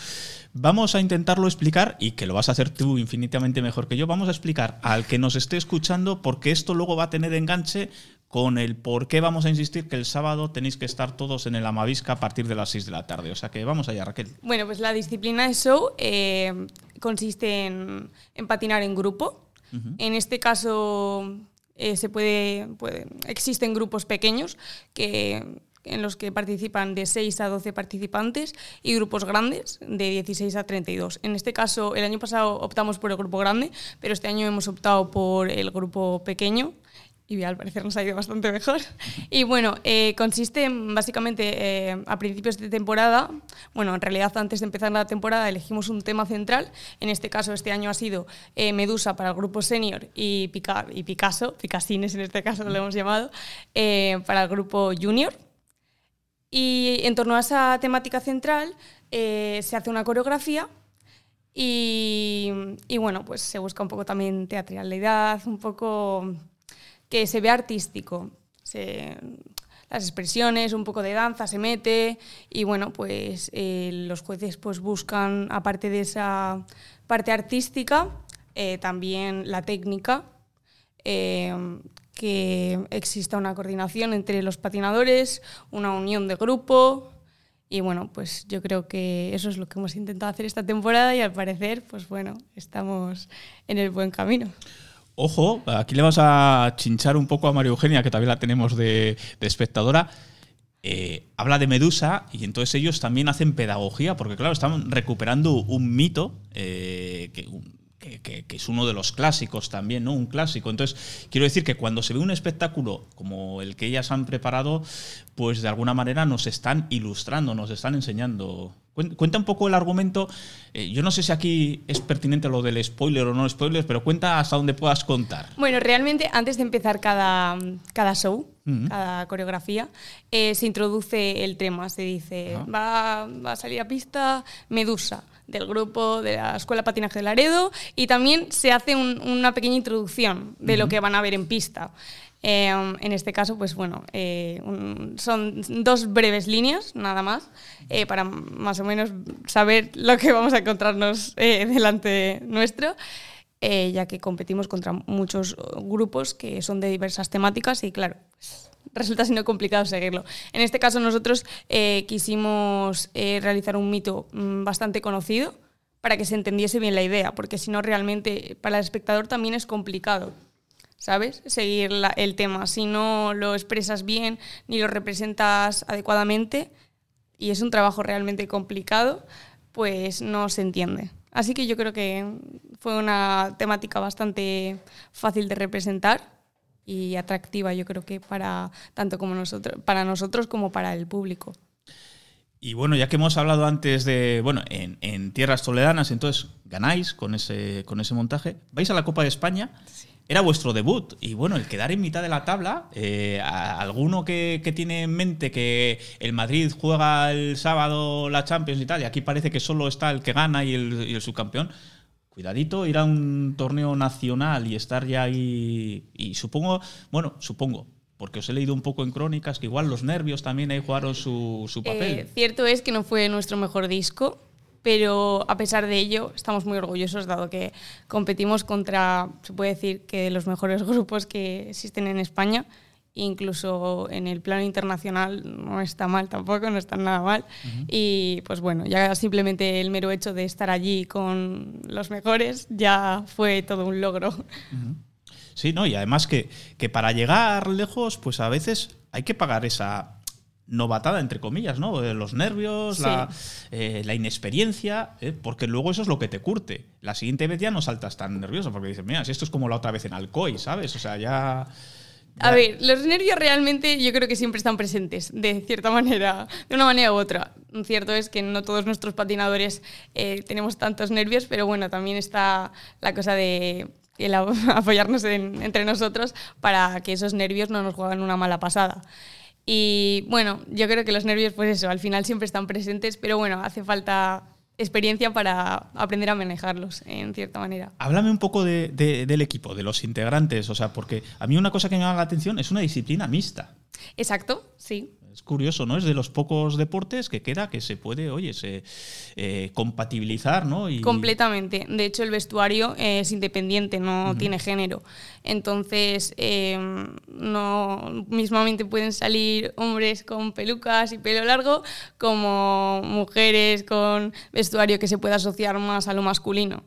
Vamos a intentarlo explicar, y que lo vas a hacer tú infinitamente mejor que yo, vamos a explicar al que nos esté escuchando, porque esto luego va a tener enganche con el por qué vamos a insistir que el sábado tenéis que estar todos en el Amavisca a partir de las 6 de la tarde. O sea que vamos allá, Raquel. Bueno, pues la disciplina de show eh, consiste en, en, patinar en grupo. Uh -huh. En este caso eh, se puede, puede, existen grupos pequeños que en los que participan de 6 a 12 participantes y grupos grandes de 16 a 32. En este caso, el año pasado optamos por el grupo grande, pero este año hemos optado por el grupo pequeño y al parecer nos ha ido bastante mejor. Y bueno, eh, consiste en, básicamente eh, a principios de temporada, bueno, en realidad antes de empezar la temporada elegimos un tema central, en este caso este año ha sido eh, Medusa para el grupo senior y, Pica, y Picasso, Picasines en este caso lo hemos llamado, eh, para el grupo junior. Y en torno a esa temática central eh, se hace una coreografía y, bueno, pues se busca un poco también teatralidad, un poco que se vea artístico. Las expresiones, un poco de danza se mete y bueno, pues eh, los jueces pues buscan, aparte de esa parte artística, eh, también la técnica, que exista una coordinación entre los patinadores, una unión de grupo. Y bueno, pues yo creo que eso es lo que hemos intentado hacer esta temporada y al parecer, pues bueno, estamos en el buen camino. Ojo, aquí le vas a chinchar un poco a María Eugenia, que también la tenemos de, de espectadora. Eh, habla de Medusa y entonces ellos también hacen pedagogía, porque claro, están recuperando un mito eh, que, que, que, es uno de los clásicos también, ¿no? Un clásico. Entonces, quiero decir que cuando se ve un espectáculo como el que ellas han preparado, pues de alguna manera nos están ilustrando, nos están enseñando Cuenta un poco el argumento. Eh, yo no sé si aquí es pertinente lo del spoiler o no spoiler, pero cuenta hasta donde puedas contar. Bueno, realmente antes de empezar cada, cada show, cada coreografía, eh, se introduce el tema. Se dice, va, va, a salir a pista Medusa del grupo de la Escuela Patinaje de Laredo y también se hace una pequeña introducción de lo que van a ver en pista. Em, en este caso, pues bueno, eh, son dos breves líneas, nada más, eh, para más o menos saber lo que vamos a encontrarnos eh, delante nuestro, ya que competimos contra muchos grupos que son de diversas temáticas y claro, resulta siendo complicado seguirlo. En este caso nosotros quisimos realizar un mito mm, bastante conocido para que se entendiese bien la idea, porque si no realmente para el espectador también es complicado ¿sabes? Seguir el tema. Si no lo expresas bien ni lo representas adecuadamente, y es un trabajo realmente complicado, pues no se entiende. Así que yo creo que fue una temática bastante fácil de representar y atractiva, yo creo que para tanto como nosotros, para nosotros como para el público. Y bueno, ya que hemos hablado antes de, bueno, en, en tierras toledanas, entonces ganáis con ese, con ese montaje, vais a la Copa de España. Sí era vuestro debut. Y bueno, el quedar en mitad de la tabla, eh, alguno que, tiene en mente que el Madrid juega el sábado la Champions y tal, y aquí parece que solo está el que gana y el, subcampeón, cuidadito, ir a un torneo nacional y estar ya ahí. Y supongo, bueno, supongo, porque os he leído un poco en crónicas que igual los nervios también ahí jugaron su, su papel. Eh, cierto es que no fue nuestro mejor disco pero a pesar de ello estamos muy orgullosos dado que competimos contra, se puede decir, que los mejores grupos que existen en España. Incluso en el plano internacional no está mal tampoco, no está nada mal. Y pues bueno, ya simplemente el mero hecho de estar allí con los mejores ya fue todo un logro. Sí, ¿no? Y además que, que para llegar lejos, pues a veces hay que pagar esa, novatada, entre comillas, ¿no? Eh, los nervios, eh, la, inexperiencia, ¿eh? porque luego eso es lo que te curte. La siguiente vez ya no saltas tan nervioso, porque dices, mira, si esto es como la otra vez en Alcoy, ¿sabes? O sea, ya... A ver, los nervios realmente yo creo que siempre están presentes, de cierta manera, de una manera u otra. Cierto es que no todos nuestros patinadores tenemos tantos nervios, pero bueno, también está la cosa de apoyarnos entre nosotros para que esos nervios no nos jueguen una mala pasada. Y bueno, yo creo que los nervios, pues eso, al final siempre están presentes, pero bueno, hace falta experiencia para aprender a manejarlos, en cierta manera. Háblame un poco de, del equipo, de los integrantes, o sea, porque a mí una cosa que me llama la atención es una disciplina mixta. Exacto, sí. Es curioso, ¿no? Es de los pocos deportes que queda que se puede, oye, se, eh, compatibilizar, ¿no? Y... Completamente. De hecho, el vestuario es independiente, no tiene género. Entonces, em, no mismamente pueden salir hombres con pelucas y pelo largo, como mujeres con vestuario que se pueda asociar más a lo masculino.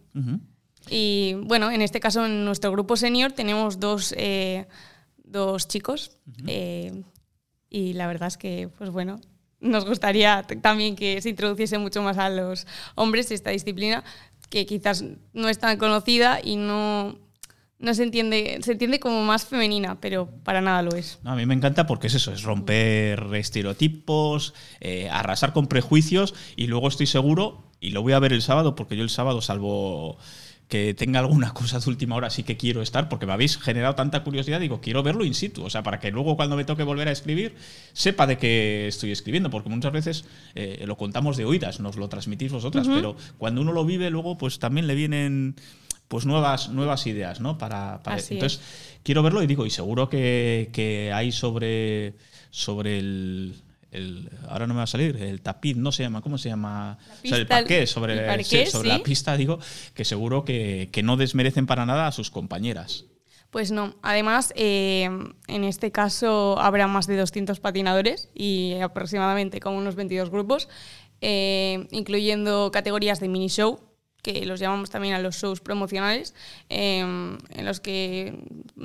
Y bueno, en este caso, en nuestro grupo senior tenemos dos, eh, dos chicos y la verdad es que, pues bueno, nos gustaría también que se introduciese mucho más a los hombres esta disciplina, que quizás no es tan conocida y no, no se entiende, se entiende como más femenina, pero para nada lo es. a mí me encanta porque es eso, es romper estereotipos, eh, arrasar con prejuicios y luego estoy seguro, y lo voy a ver el sábado, porque yo el sábado salvo que tenga alguna cosa de última hora sí que quiero estar, porque me habéis generado tanta curiosidad, digo, quiero verlo in situ, o sea, para que luego cuando me toque volver a escribir, sepa de qué estoy escribiendo, porque muchas veces eh, lo contamos de oídas, nos lo transmitís vosotras, pero cuando uno lo vive, luego pues también le vienen pues nuevas, nuevas ideas, ¿no? Para, entonces, quiero verlo y digo, y seguro que, que hay sobre, sobre el, ahora no me va a salir, el tapiz, no se llama, ¿cómo se llama? el parqué, sobre, sobre la pista, digo, que seguro que, no desmerecen para nada a sus compañeras. Pues no. Además, eh, en este caso habrá más de 200 patinadores y aproximadamente como unos 22 grupos, eh, incluyendo categorías de mini show, que los llamamos también a los shows promocionales, em, en los que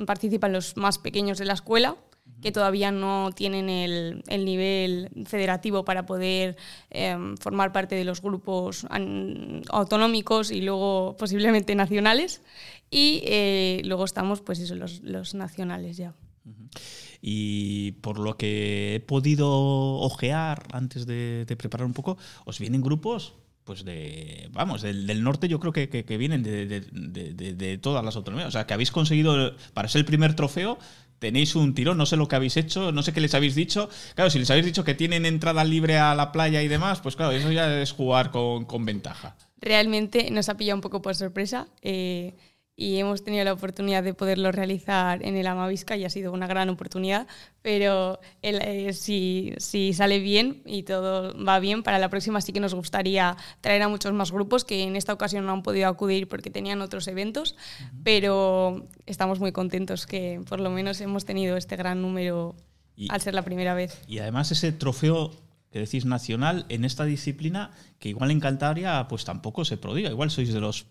participan los más pequeños de la escuela que todavía no tienen el, el nivel federativo para poder em, formar parte de los grupos autonómicos y luego posiblemente nacionales. Y eh, luego estamos, pues eso, los, los nacionales ya. Y por lo que he podido ojear antes de, preparar un poco, os vienen grupos pues de, vamos, del, del, norte yo creo que, que, que vienen de, de, de, todas las autonomías. O sea, que habéis conseguido, para ser el primer trofeo, tenéis un tirón, no sé lo que habéis hecho, no sé qué les habéis dicho. Claro, si les habéis dicho que tienen entrada libre a la playa y demás, pues claro, eso ya es jugar con, con ventaja. Realmente nos ha pillado un poco por sorpresa. Eh, y hemos tenido la oportunidad de poderlo realizar en el Amavisca y ha sido una gran oportunidad, pero el, eh, si, si, sale bien y todo va bien, para la próxima sí que nos gustaría traer a muchos más grupos que en esta ocasión no han podido acudir porque tenían otros eventos, uh -huh. pero estamos muy contentos que por lo menos hemos tenido este gran número y, al ser la primera vez. Y además ese trofeo que decís nacional en esta disciplina, que igual en Cantabria pues tampoco se prodiga, igual sois de los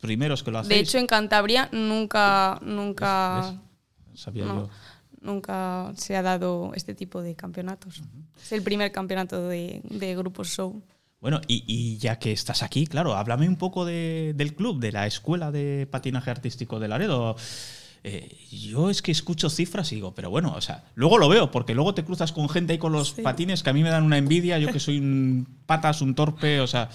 primeros que lo hacéis. De hecho, en Cantabria nunca, nunca, ¿Ves? ¿Ves? Sabía no, yo. nunca se ha dado este tipo de campeonatos. Uh -huh. Es el primer campeonato de, de grupos show. Bueno, y, y, ya que estás aquí, claro, háblame un poco de, del club, de la Escuela de Patinaje Artístico de Laredo. Eh, yo es que escucho cifras y digo, pero bueno, o sea, luego lo veo, porque luego te cruzas con gente ahí con los sí. patines que a mí me dan una envidia, yo que soy un patas, un torpe, o sea,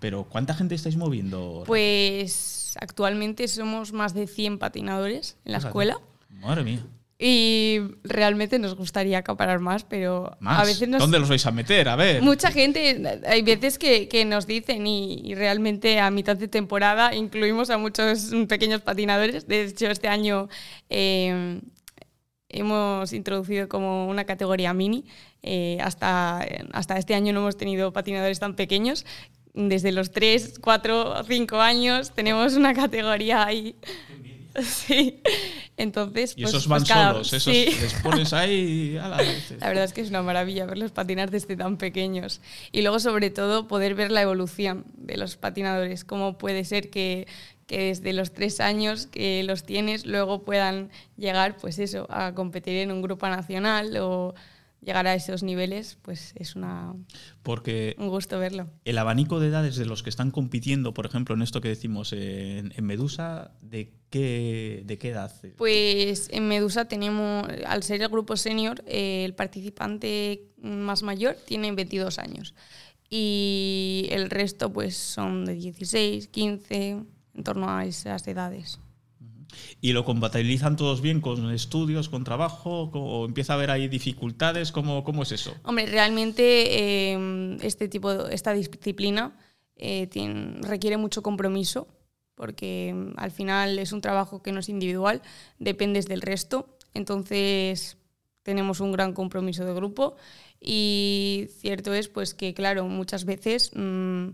pero ¿cuánta gente estáis moviendo? Pues actualmente somos más de 100 patinadores en la Fíjate. escuela. Madre mía. Y realmente nos gustaría acaparar más, pero ¿Más? a veces nos... ¿Dónde los vais a meter? A ver. Mucha gente, hay veces que, que nos dicen y, y, realmente a mitad de temporada incluimos a muchos pequeños patinadores. De hecho, este año eh, hemos introducido como una categoría mini. Eh, hasta, hasta este año no hemos tenido patinadores tan pequeños desde los 3, 4, 5 años tenemos una categoría ahí. Sí. Entonces, y pues, esos van pues cada, solos, esos sí. les pones ahí. A la, la verdad es que es una maravilla verlos patinar desde tan pequeños. Y luego, sobre todo, poder ver la evolución de los patinadores. Cómo puede ser que, que desde los tres años que los tienes, luego puedan llegar, pues eso, a competir en un grupo nacional o llegar a esos niveles, pues es una porque un gusto verlo. El abanico de edades de los que están compitiendo, por ejemplo, en esto que decimos en, en Medusa, ¿de qué, ¿de qué edad? Pues en Medusa tenemos, al ser el grupo senior, eh, el participante más mayor tiene 22 años y el resto pues son de 16, 15, en torno a esas edades. ¿Y lo compatibilizan todos bien con estudios, con trabajo? ¿O empieza a haber ahí dificultades? ¿Cómo, cómo es eso? Hombre, realmente eh, este tipo, de, esta disciplina eh, tiene, requiere mucho compromiso porque mm, al final es un trabajo que no es individual, dependes del resto. Entonces tenemos un gran compromiso de grupo y cierto es pues que, claro, muchas veces... Mmm,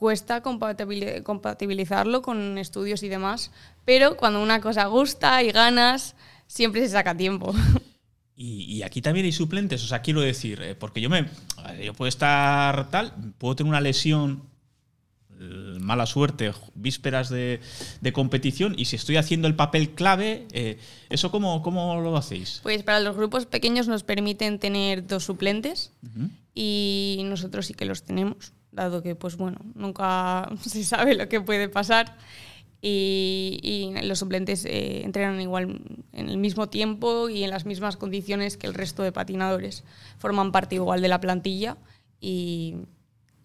cuesta compatibilizarlo con estudios y demás, pero cuando una cosa gusta y ganas, siempre se saca tiempo. Y, y aquí también hay suplentes, o sea, quiero decir, eh, porque yo me yo puedo estar tal, puedo tener una lesión eh, mala suerte, vísperas de, de, competición, y si estoy haciendo el papel clave, eh, ¿eso cómo, cómo, lo hacéis? Pues para los grupos pequeños nos permiten tener dos suplentes uh -huh. y nosotros sí que los tenemos dado que, pues bueno, nunca se sabe lo que puede pasar. Y, los suplentes eh, entrenan igual en el mismo tiempo y en las mismas condiciones que el resto de patinadores. Forman parte igual de la plantilla y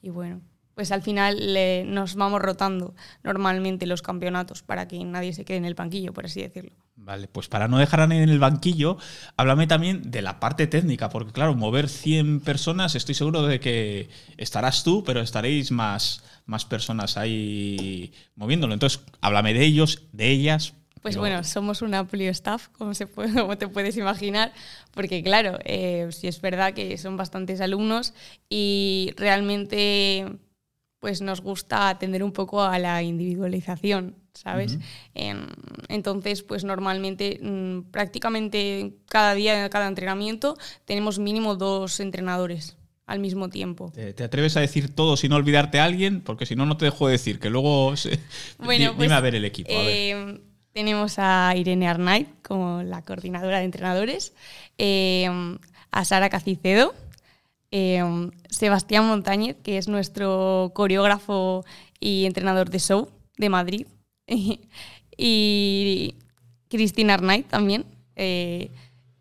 bueno, pues al final le, nos vamos rotando normalmente los campeonatos para que nadie se quede en el banquillo, por así decirlo. Vale, pues para no dejar a nadie en el banquillo, háblame también de la parte técnica, porque claro, mover 100 personas, estoy seguro de que estarás tú, pero estaréis más, más personas ahí moviéndolo. Entonces, háblame de ellos, de ellas. Pues bueno, somos un amplio staff, como, se puede, como te puedes imaginar, porque claro, eh, sí es verdad que son bastantes alumnos y realmente pues nos gusta atender un poco a la individualización, ¿sabes? Uh -huh. entonces, pues normalmente, prácticamente cada día, cada entrenamiento, tenemos mínimo dos entrenadores al mismo tiempo. ¿Te, atreves a decir todo sin olvidarte a alguien? Porque si no, no te dejo decir, que luego... se- Bueno, pues, dime a ver el equipo. a ver. eh, tenemos a Irene Arnaiz como la coordinadora de entrenadores, eh, a Sara Cacicedo, eh, Sebastián Montañez, que es nuestro coreógrafo y entrenador de show de Madrid, y Cristina Arnaiz también. eh,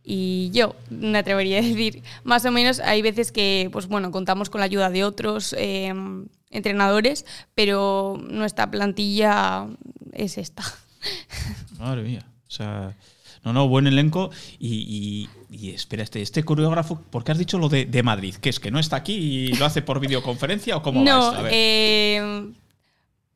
y yo me atrevería a decir, más o menos hay veces que, pues bueno, contamos con la ayuda de otros eh, entrenadores, pero nuestra plantilla es esta. Madre mía. O sea, no, no, buen elenco. Y, y- y espera, este, este coreógrafo, ¿por qué has dicho lo de, de Madrid? ¿Que es que no está aquí y lo hace por videoconferencia o cómo va no, esto? A ver. eh,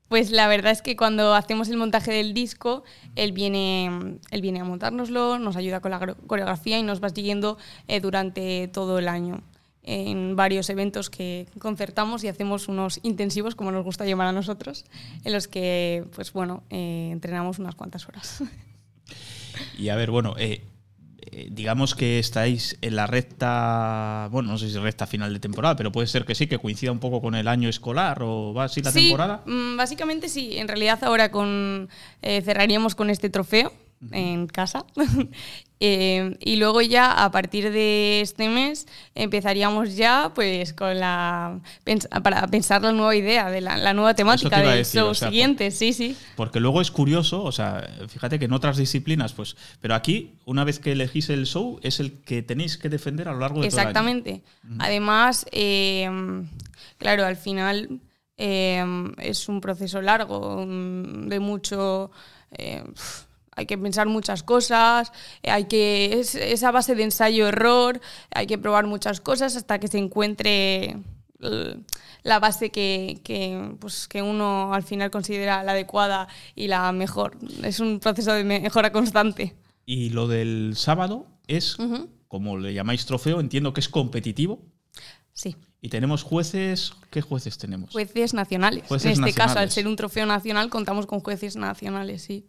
pues la verdad es que cuando hacemos el montaje del disco, él viene, él viene a montárnoslo, nos ayuda con la coreografía y nos va siguiendo eh, durante todo el año en varios eventos que concertamos y hacemos unos intensivos, como nos gusta llamar a nosotros, en los que, pues bueno, eh, entrenamos unas cuantas horas. Y a ver, bueno, eh, eh, digamos que estáis en la recta, bueno, no sé si recta final de temporada, pero puede ser que sí, que coincida un poco con el año escolar o va así la sí, temporada. mm, básicamente sí. En realidad ahora con eh, cerraríamos con este trofeo en casa. Eh, y luego ya a partir de este mes empezaríamos ya pues con la pens- para pensar la nueva idea de la, la nueva temática te del decir, show o sea, siguiente, sí, sí. Porque luego es curioso, o sea, fíjate que en otras disciplinas, pues, pero aquí, una vez que elegís el show, es el que tenéis que defender a lo largo de todo el año. Exactamente. Además, eh, claro, al final eh, es un proceso largo, mm, de mucho. eh, hay que pensar muchas cosas, eh, hay que. Es esa base de ensayo-error, hay que probar muchas cosas hasta que se encuentre la base que, que, pues, que uno al final considera la adecuada y la mejor. Es un proceso de mejora constante. Y lo del sábado es, como le llamáis trofeo, entiendo que es competitivo. Sí. Y tenemos jueces, ¿qué jueces tenemos? Jueces nacionales. Jueces en este caso, al ser un trofeo nacional, contamos con jueces nacionales, sí.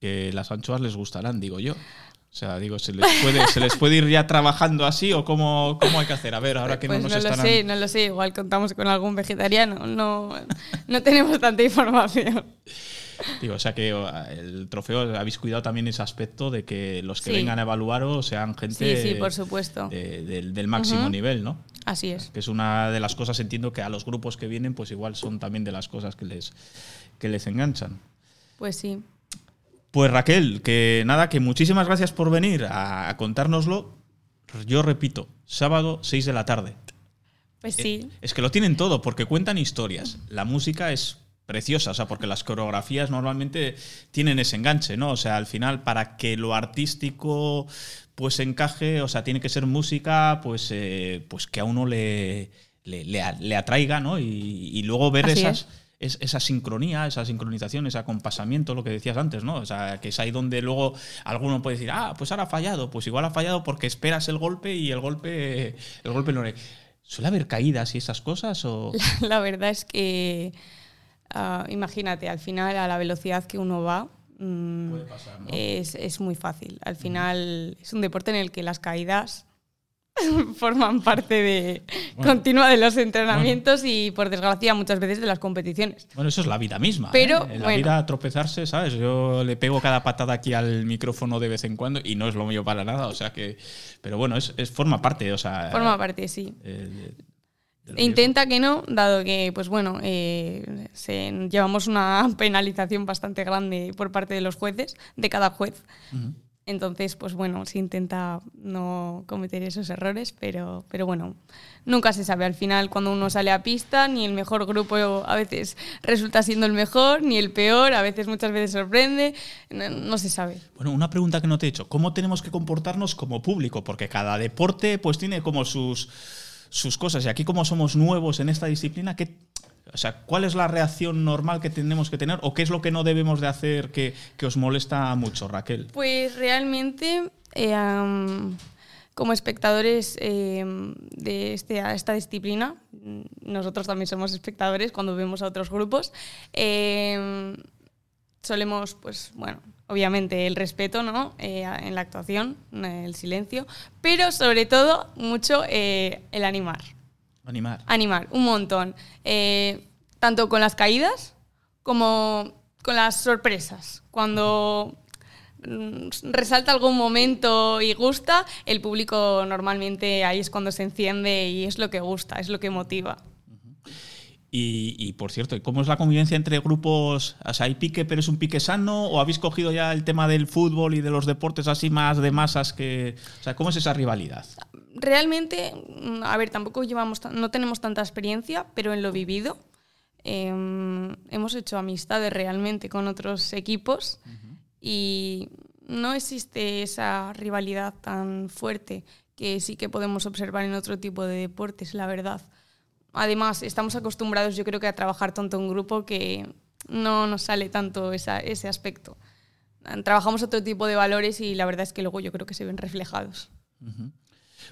Que las anchoas les gustarán, digo yo. O sea, digo, ¿se les puede, ¿se les puede ir ya trabajando así o cómo, cómo hay que hacer? A ver, ahora que pues no no, nos lo estarán... sé, no lo sé. Igual contamos con algún vegetariano. No, no tenemos tanta información. Digo, o sea que o, el trofeo, habéis cuidado también ese aspecto de que los que Sí. vengan a evaluaros sean gente Sí, sí, por supuesto. de- del, del máximo nivel, ¿no? Así es. Que es una de las cosas, entiendo que a los grupos que vienen, pues igual son también de las cosas que les, que les enganchan. Pues sí. Pues Raquel, que nada, que muchísimas gracias por venir a, contárnoslo. Yo repito, sábado 6 de la tarde. Pues Eh, sí. Es que lo tienen todo, porque cuentan historias. La música es preciosa, o sea, porque las coreografías normalmente tienen ese enganche, ¿no? O sea, al final, para que lo artístico pues encaje, o sea, tiene que ser música, pues, eh, pues que a uno le, le, le atraiga, ¿no? Y, y luego ver Así esas, es- esa sincronía, esa sincronización, ese acompasamiento, lo que decías antes, ¿no? O sea, que es ahí donde luego alguno puede decir, ah, pues ahora ha fallado, pues igual ha fallado porque esperas el golpe y el golpe, el golpe no le... ¿Suele haber caídas y esas cosas? O... La, la verdad es que, ah, imagínate, al final, a la velocidad que uno va, mm, es, es muy fácil. Al final, es un deporte en el que las caídas forman parte de Bueno. continua de los entrenamientos y, por desgracia, muchas veces de las competiciones. Bueno, eso es la vida misma. Pero, ¿eh? En la bueno. vida tropezarse, ¿sabes? Yo le pego cada patada aquí al micrófono de vez en cuando y no es lo mío para nada, o sea que... Pero bueno, es, es- forma parte, o sea... Forma parte, sí. eh, Intenta que no, dado que, pues bueno, eh, se- llevamos una penalización bastante grande por parte de los jueces, de cada juez. Entonces, pues bueno, se intenta no cometer esos errores, pero, pero bueno, nunca se sabe. Al final, cuando uno sale a pista, ni el mejor grupo a veces resulta siendo el mejor, ni el peor, a veces muchas veces sorprende, no, se sabe. Bueno, una pregunta que no te he hecho. ¿Cómo tenemos que comportarnos como público? Porque cada deporte pues tiene como sus, sus cosas. Y aquí como somos nuevos en esta disciplina, ¿qué, o sea, ¿cuál es la reacción normal que tenemos que tener? ¿O qué es lo que no debemos de hacer que, que os molesta mucho, Raquel? Pues realmente, eh, como espectadores eh, de este, esta disciplina, nosotros también somos espectadores cuando vemos a otros grupos, eh, solemos, pues bueno, obviamente el respeto ¿no? Eh, en la actuación, el silencio, pero sobre todo mucho eh, el animar. Animar. Animar, un montón. Eh, tanto con las caídas como con las sorpresas. Cuando mm, resalta algún momento y gusta, el público normalmente ahí es cuando se enciende y es lo que gusta, es lo que motiva. Y, por cierto, ¿cómo es la convivencia entre grupos? O sea, ¿hay pique, pero es un pique sano? ¿O habéis cogido ya el tema del fútbol y de los deportes así más de masas que. O sea, ¿cómo es esa rivalidad? Realmente, mm, a ver, tampoco llevamos, no tenemos tanta experiencia, pero en lo vivido em, hemos hecho amistades realmente con otros equipos y no existe esa rivalidad tan fuerte que sí que podemos observar en otro tipo de deportes, la verdad además estamos acostumbrados yo creo que a trabajar tanto en grupo que no nos sale tanto ese aspecto. Trabajamos otro tipo de valores y la verdad es que luego yo creo que se ven reflejados.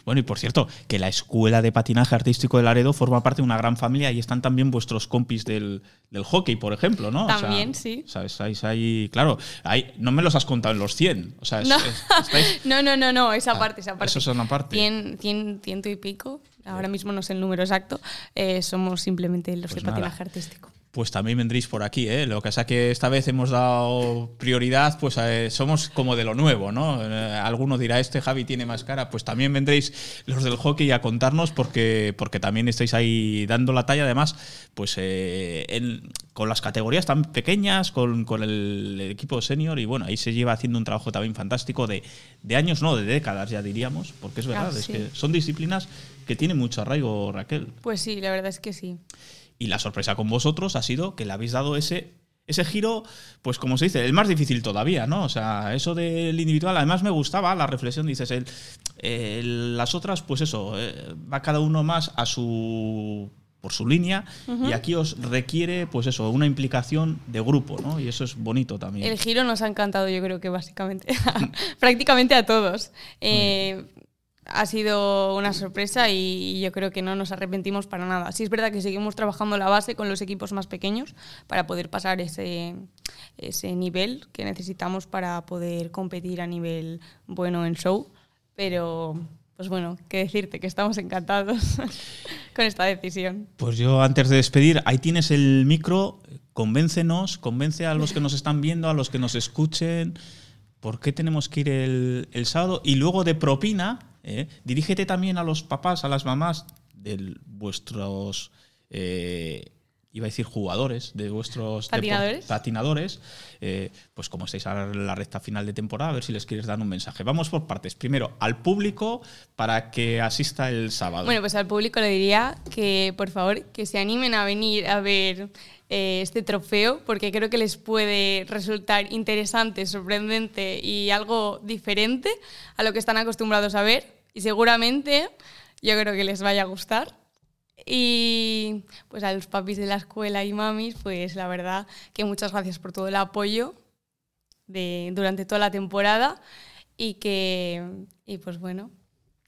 Bueno, y por cierto, que la Escuela de Patinaje Artístico de Laredo forma parte de una gran familia y están también vuestros compis del, hockey, por ejemplo, ¿no? También, sí. ¿Sabes? Ahí, claro, ahí, no me los has contado en los 100. O sea, no. no. no, no, esa ah, parte, esa parte. Eso es una parte. 100, ciento y pico ahora mismo no sé el número exacto, eh, somos simplemente los pues de patinaje artístico. Pues también vendréis por aquí, ¿eh? Lo que pasa que esta vez hemos dado prioridad, pues eh, somos como de lo nuevo, ¿no? Eh, alguno dirá, este Javi tiene más cara, pues también vendréis los del hockey a contarnos porque, porque también estáis ahí dando la talla, además, pues con las categorías tan pequeñas, con, el equipo senior, y bueno, ahí se lleva haciendo un trabajo también fantástico de, años, no, de décadas ya diríamos, porque es verdad, es que son disciplinas que tiene mucho arraigo, Raquel. Pues sí, la verdad es que sí. Y la sorpresa con vosotros ha sido que le habéis dado ese, ese giro, pues como se dice, el más difícil todavía, ¿no? O sea, eso del individual, además me gustaba la reflexión, dices, el, las otras, pues eso, eh, va cada uno más a su por su línea y aquí os requiere pues eso una implicación de grupo ¿no? y eso es bonito también el giro nos ha encantado yo creo que básicamente prácticamente a todos eh, ha sido una sorpresa y yo creo que no nos arrepentimos para nada. Sí es verdad que seguimos trabajando la base con los equipos más pequeños para poder pasar ese, ese nivel que necesitamos para poder competir a nivel bueno en show, pero pues bueno, qué decirte, que estamos encantados con esta decisión. Pues yo antes de despedir, ahí tienes el micro, convéncenos, convence a los que nos están viendo, a los que nos escuchen, ¿por qué tenemos que ir el, el sábado? Y luego de propina, ¿eh? Dirígete también a los papás, a las mamás de vuestros, eh, iba a decir jugadores, de vuestros patinadores, eh, pues como estáis a la recta final de temporada, a ver si les quieres dar un mensaje. Vamos por partes. Primero, al público para que asista el sábado. Bueno, pues al público le diría que, por favor, que se animen a venir a ver este trofeo porque creo que les puede resultar interesante, sorprendente y algo diferente a lo que están acostumbrados a ver y seguramente yo creo que les vaya a gustar. Y pues a los papis de la escuela y mamis, pues la verdad que muchas gracias por todo el apoyo de, durante toda la temporada y que, y pues bueno,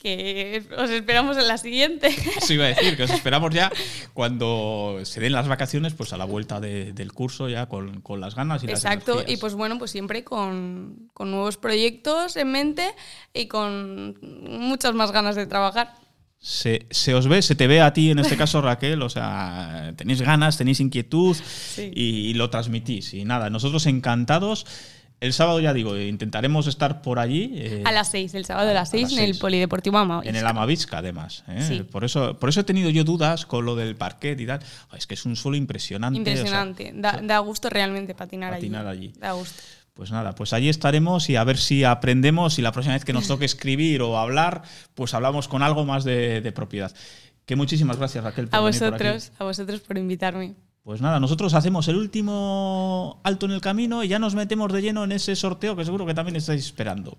que os esperamos en la siguiente. Eso iba a decir, que os esperamos ya cuando se den las vacaciones, pues a la vuelta del curso ya con, con, las ganas y Exacto, las y pues bueno, pues siempre con, con, nuevos proyectos en mente y con muchas más ganas de trabajar. Se, se, os ve, se te ve a ti en este caso Raquel, o sea, tenéis ganas, tenéis inquietud y, y lo transmitís. Y nada, nosotros encantados. El sábado, ya digo, intentaremos estar por allí. Eh, a las 6, el sábado a las 6 en el Polideportivo Amavisca. En el Amavisca, además. ¿eh? Por, eso, por eso he tenido yo dudas con lo del parquet y tal. Es que es un suelo impresionante. Impresionante. da, gusto realmente patinar, patinar allí. Da gusto. Pues nada, pues allí estaremos y a ver si aprendemos y la próxima vez que nos toque escribir o hablar, pues hablamos con algo más de, propiedad. Que muchísimas gracias, Raquel. Por a vosotros, a vosotros por invitarme. Pues nada, nosotros hacemos el último alto en el camino y ya nos metemos de lleno en ese sorteo que seguro que también estáis esperando.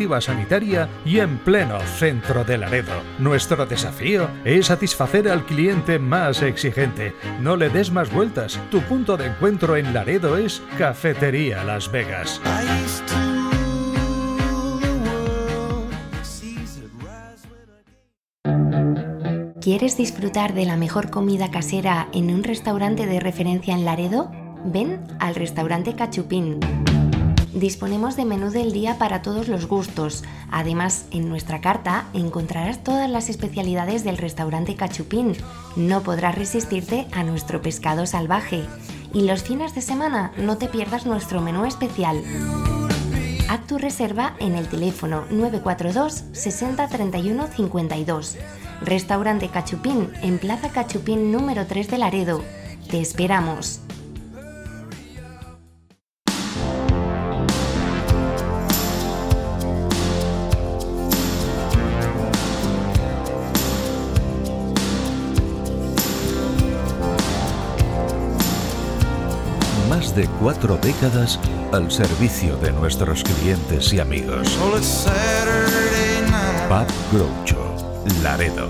normativa sanitaria y en pleno centro de Laredo. Nuestro desafío es satisfacer al cliente más exigente. No le des más vueltas. Tu punto de encuentro en Laredo es Cafetería Las Vegas. ¿Quieres disfrutar de la mejor comida casera en un restaurante de referencia en Laredo? Ven al restaurante Cachupín. Disponemos de menú del día para todos los gustos. Además, en nuestra carta encontrarás todas las especialidades del restaurante Cachupín. No podrás resistirte a nuestro pescado salvaje. Y los fines de semana no te pierdas nuestro menú especial. Haz tu reserva en el teléfono 942 60 31 52. Restaurante Cachupín en Plaza Cachupín número 3 de Laredo. Te esperamos. Más de cuatro décadas al servicio de nuestros clientes y amigos. Pub Groucho, Laredo.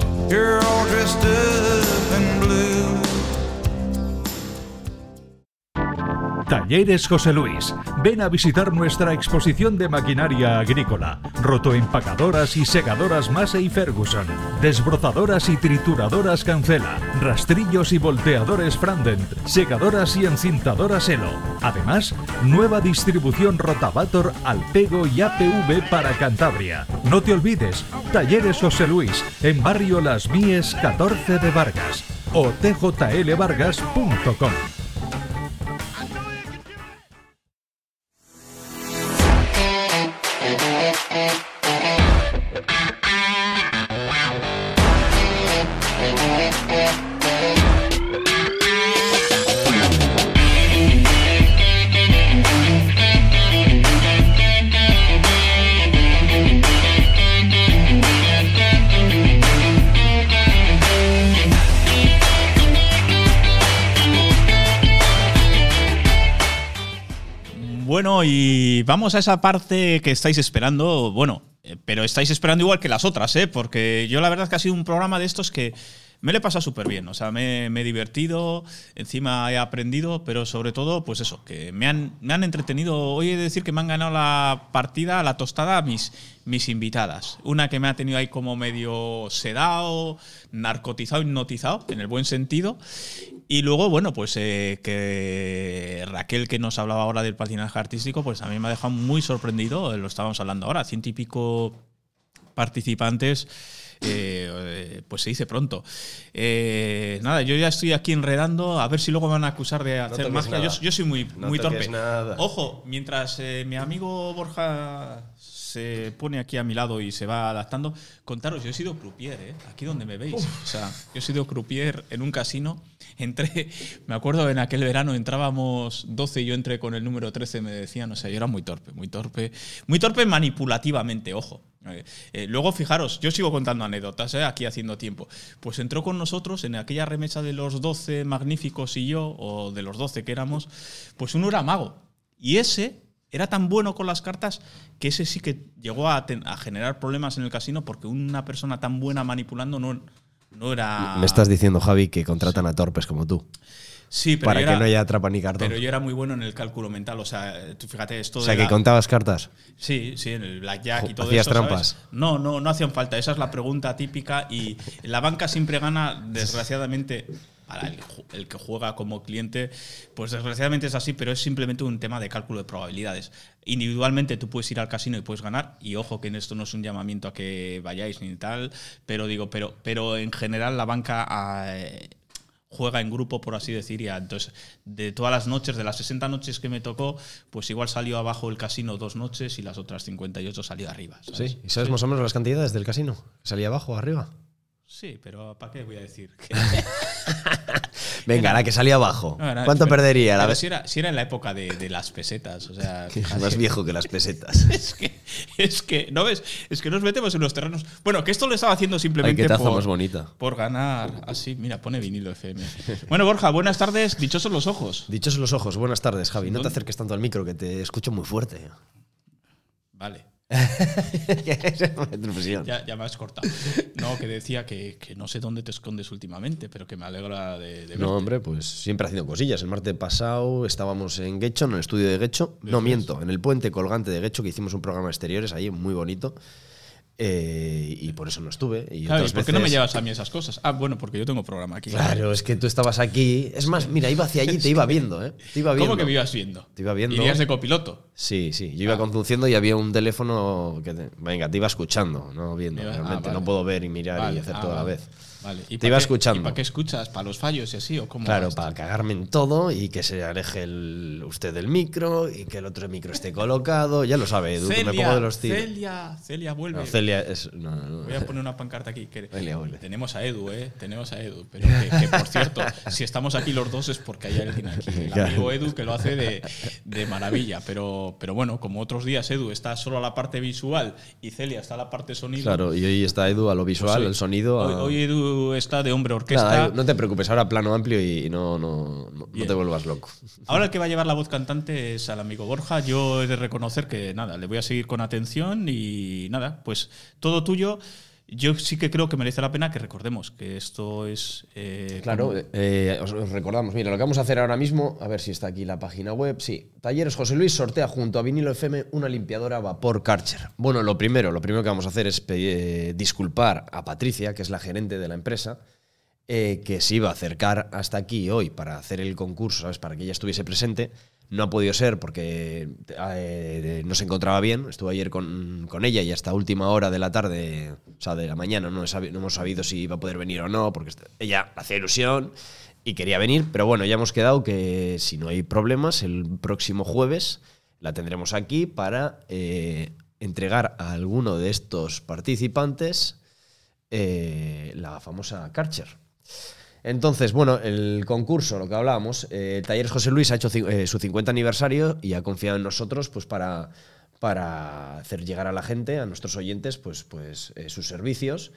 Talleres José Luis. Ven a visitar nuestra exposición de maquinaria agrícola, rotoempacadoras y segadoras Massey Ferguson, desbrozadoras y trituradoras Cancela, rastrillos y volteadores Frandent, segadoras y encintadoras Elo. Además, nueva distribución Rotavator Alpego y APV para Cantabria. No te olvides, Talleres José Luis, en barrio Las Mies 14 de Vargas o tjlvargas.com. Y vamos a esa parte que estáis esperando. Bueno, eh, pero estáis esperando igual que las otras, ¿eh? Porque yo la verdad que ha sido un programa de estos que me lo he pasado súper bien. O sea, me, he divertido, encima he aprendido, pero sobre todo, pues eso, que me han, me han entretenido. Hoy decir que me han ganado la partida, la tostada, mis, mis invitadas. Una que me ha tenido ahí como medio sedado, narcotizado, hipnotizado, en el buen sentido. Y luego, bueno, pues eh, que Raquel, que nos hablaba ahora del patinaje artístico, pues a mí me ha dejado muy sorprendido, eh, lo estábamos hablando ahora, ciento y pico participantes. eh, pues se dice pronto. Eh, nada, yo ya estoy aquí enredando, a ver si luego me van a acusar de hacer toques magia. Yo, soy muy, No muy torpe. nada. Ojo, mientras eh, mi amigo Borja se pone aquí a mi lado y se va adaptando, contaros, yo he sido croupier, ¿eh? aquí donde me veis. O sea, yo he sido croupier en un casino. Entré, me acuerdo en aquel verano entrábamos 12 y yo entré con el número 13, me decían, o sea, yo era muy torpe, muy torpe, muy torpe manipulativamente, ojo. Eh, eh, luego, fijaros, yo sigo contando anécdotas, ¿eh? aquí haciendo tiempo. Pues entró con nosotros en aquella remesa de los 12 magníficos y yo, o de los 12 que éramos, pues uno era mago. Y ese era tan bueno con las cartas que ese sí que llegó a, a generar problemas en el casino porque una persona tan buena manipulando no, no era... Me estás diciendo, Javi, que contratan a torpes como tú. Sí, pero para que era- no haya trapa ni cartón. Pero yo era muy bueno en el cálculo mental. O sea, tú fíjate, esto o sea, de que la- contabas cartas. Sí, sí, en el blackjack y todo ¿hacías eso. ¿sabes? trampas? No, no, no hacían falta. Esa es la pregunta típica. Y la banca siempre gana, desgraciadamente, para el, que juega como cliente, pues desgraciadamente es así, pero es simplemente un tema de cálculo de probabilidades. Individualmente tú puedes ir al casino y puedes ganar. Y ojo que en esto no es un llamamiento a que vayáis ni tal, pero digo, pero, pero en general la banca. eh, juega en grupo, por así decir, y a- entonces de todas las noches, de las 60 noches que me tocó, pues igual salió abajo el casino dos noches y las otras 58 salió arriba. ¿sabes? Sí. ¿Y sabes más o menos las cantidades del casino? ¿Salía abajo o arriba? Sí, pero ¿para qué voy a decir? Venga, la que salía abajo. No, era- ¿Cuánto pero- perdería? La pero si era, si era en la época de, de las pesetas, o sea... Es más viejo que las pesetas. Es que, es que, ¿no ves? Es que nos metemos en los terrenos. Bueno, que esto lo estaba haciendo Ay, simplemente qué por, más bonita. por ganar. Así, mira, pone vinilo FM. Bueno, Borja, buenas tardes. Dichosos los ojos. Dichosos los ojos. Buenas tardes, Javi. No te acerques tanto al micro, que te escucho muy fuerte. Vale. Ya, ya me has cortado. No, que decía que, que no sé dónde te escondes últimamente, pero que me alegra de, de verte. No, hombre, pues siempre haciendo cosillas. El martes pasado estábamos en Guecho, en el estudio de Guecho. No, miento, en el puente colgante de Guecho, que hicimos un programa de exteriores ahí, muy bonito. Eh, y por eso no estuve. Y Claro, ¿y otras por qué no me llevas a mí esas cosas? Ah, bueno, porque yo tengo programa aquí. Claro, es que tú estabas aquí. Es más, mira, iba hacia allí y te iba viendo, ¿eh? Te iba viendo. ¿Cómo que me ibas viendo? Te iba viendo. ¿Irías de copiloto? Sí, sí. Ah. Yo iba conduciendo y había un teléfono que. te- venga, te iba escuchando, no viendo. Ah, Realmente vale. no puedo ver y mirar Vale, y hacer ah, todo a la vez. Vale. ¿Y Te iba qué- escuchando. ¿Y para qué escuchas? ¿Para los fallos y así? ¿O cómo Claro, para cagarme en todo y que se aleje el, usted del micro y que el otro micro esté colocado. Ya lo sabe, Edu, que me pongo de los tiros. Celia, Celia, vuelve. No, Celia es. no, no. Voy a poner una pancarta aquí. Que Celia, vuelve. tenemos a Edu, ¿eh? Tenemos a Edu. Pero que, que, por cierto, si estamos aquí los dos es porque hay alguien aquí. El Claro. amigo Edu que lo hace de, de maravilla. Pero, pero bueno, como otros días Edu está solo a la parte visual y Celia está a la parte sonido. Claro, y hoy está Edu a lo pues visual, hoy- el sonido. Hoy, a- hoy Edu está de hombre orquesta. Nada, no te preocupes, ahora plano amplio y no, no, no, no te vuelvas loco. Ahora el que va a llevar la voz cantante es al amigo Borja. Yo he de reconocer que nada, le voy a seguir con atención y nada, pues todo tuyo. Yo sí que creo que merece la pena que recordemos que esto es. eh, Claro, eh, os, os recordamos, mira, lo que vamos a hacer ahora mismo, a ver si está aquí la página web, sí. Talleres José Luis sortea junto a Vinilo FM una limpiadora a vapor Karcher. Bueno, lo primero, lo primero que vamos a hacer es eh, disculpar a Patricia, que es la gerente de la empresa, eh, que se iba a acercar hasta aquí hoy para hacer el concurso, ¿sabes? Para que ella estuviese presente. No ha podido ser porque eh, no se encontraba bien. Estuve ayer con, con ella y hasta última hora de la tarde, o sea, de la mañana, no, hemos sabido si iba a poder venir o no, porque ella hacía ilusión y quería venir. Pero bueno, ya hemos quedado que si no hay problemas, el próximo jueves la tendremos aquí para eh, entregar a alguno de estos participantes eh, la famosa Karcher. Entonces, bueno, el concurso, lo que hablábamos, eh, Talleres José Luis ha hecho eh, su 50 aniversario y ha confiado en nosotros pues, para, para hacer llegar a la gente, a nuestros oyentes, pues, pues eh, sus servicios.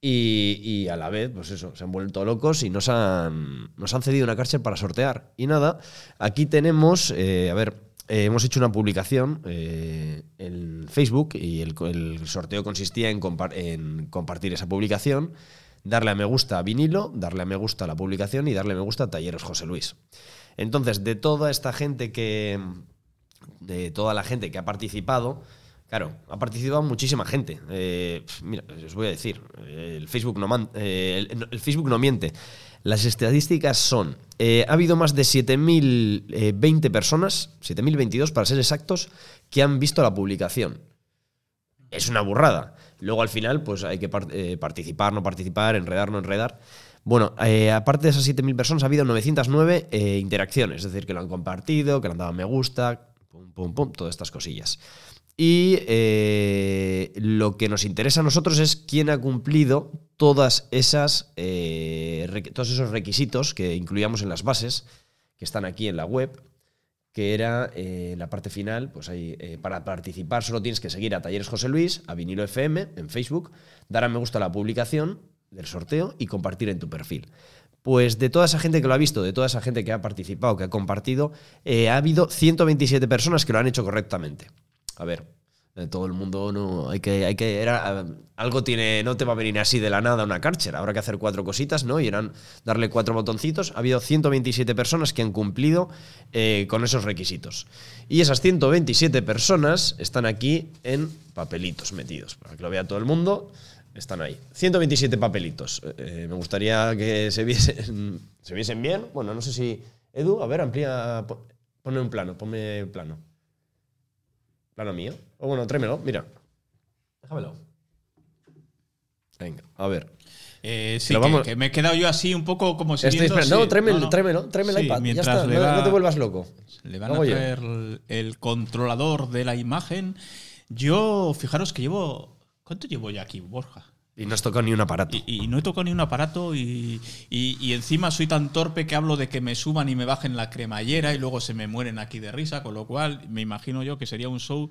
Y, y a la vez, pues eso, se han vuelto locos y nos han, nos han cedido una cárcel para sortear. Y nada, aquí tenemos, eh, a ver, hemos hecho una publicación eh, en Facebook y el, el sorteo consistía en, en compartir esa publicación, darle a me gusta a vinilo, darle a me gusta a la publicación y darle a me gusta a Talleres José Luis. Entonces, de toda esta gente que. de toda la gente que ha participado. Claro, ha participado muchísima gente. Eh, mira, os voy a decir, el Facebook no, eh, miente. Las estadísticas son, eh, ha habido más de 7.020 personas, 7.022 para ser exactos, que han visto la publicación. Es una burrada. Luego al final, pues hay que eh, participar, no participar, enredar, no enredar. Bueno, eh, aparte de esas 7.000 personas, ha habido 909 eh, interacciones, es decir, que lo han compartido, que le han dado me gusta, pum, pum, pum, todas estas cosillas. Y lo que nos interesa a nosotros es quién ha cumplido todas esas, todos esos requisitos que incluíamos en las bases, que están aquí en la web, que era eh, la parte final, pues ahí, eh, para participar solo tienes que seguir a Talleres José Luis, a Vinilo FM en Facebook, dar a me gusta a la publicación del sorteo y compartir en tu perfil. Pues de toda esa gente que lo ha visto, de toda esa gente que ha participado, que ha compartido, eh, ha habido 127 personas que lo han hecho correctamente. A ver, todo el mundo no hay que hay que era algo tiene no te va a venir así de la nada una cárcel. Habrá que hacer cuatro cositas no y eran darle cuatro botoncitos. Ha habido 127 personas que han cumplido eh, con esos requisitos. Y esas 127 personas están aquí en papelitos metidos para que lo vea todo el mundo están ahí. 127 papelitos. Eh, me gustaría que se viesen se viesen bien. Bueno no sé si Edu a ver amplía po- ponme un plano ponme plano. Plano mío o bueno tráemelo mira déjamelo venga a ver Eh, sí, que, vamos- que me he quedado yo así un poco como si. Estoy esperando. No, tráeme, el- tráemelo, tráeme el Sí, iPad. Ya mientras está, le no, va- no te vuelvas loco. Le van a traer el, el controlador de la imagen. Yo, fijaros que llevo. ¿Cuánto llevo ya aquí, Borja? Y no has tocado ni un aparato. Y, y no he tocado ni un aparato y, y- y encima soy tan torpe que hablo de que me suban y me bajen la cremallera y luego se me mueren aquí de risa, con lo cual me imagino yo que sería un show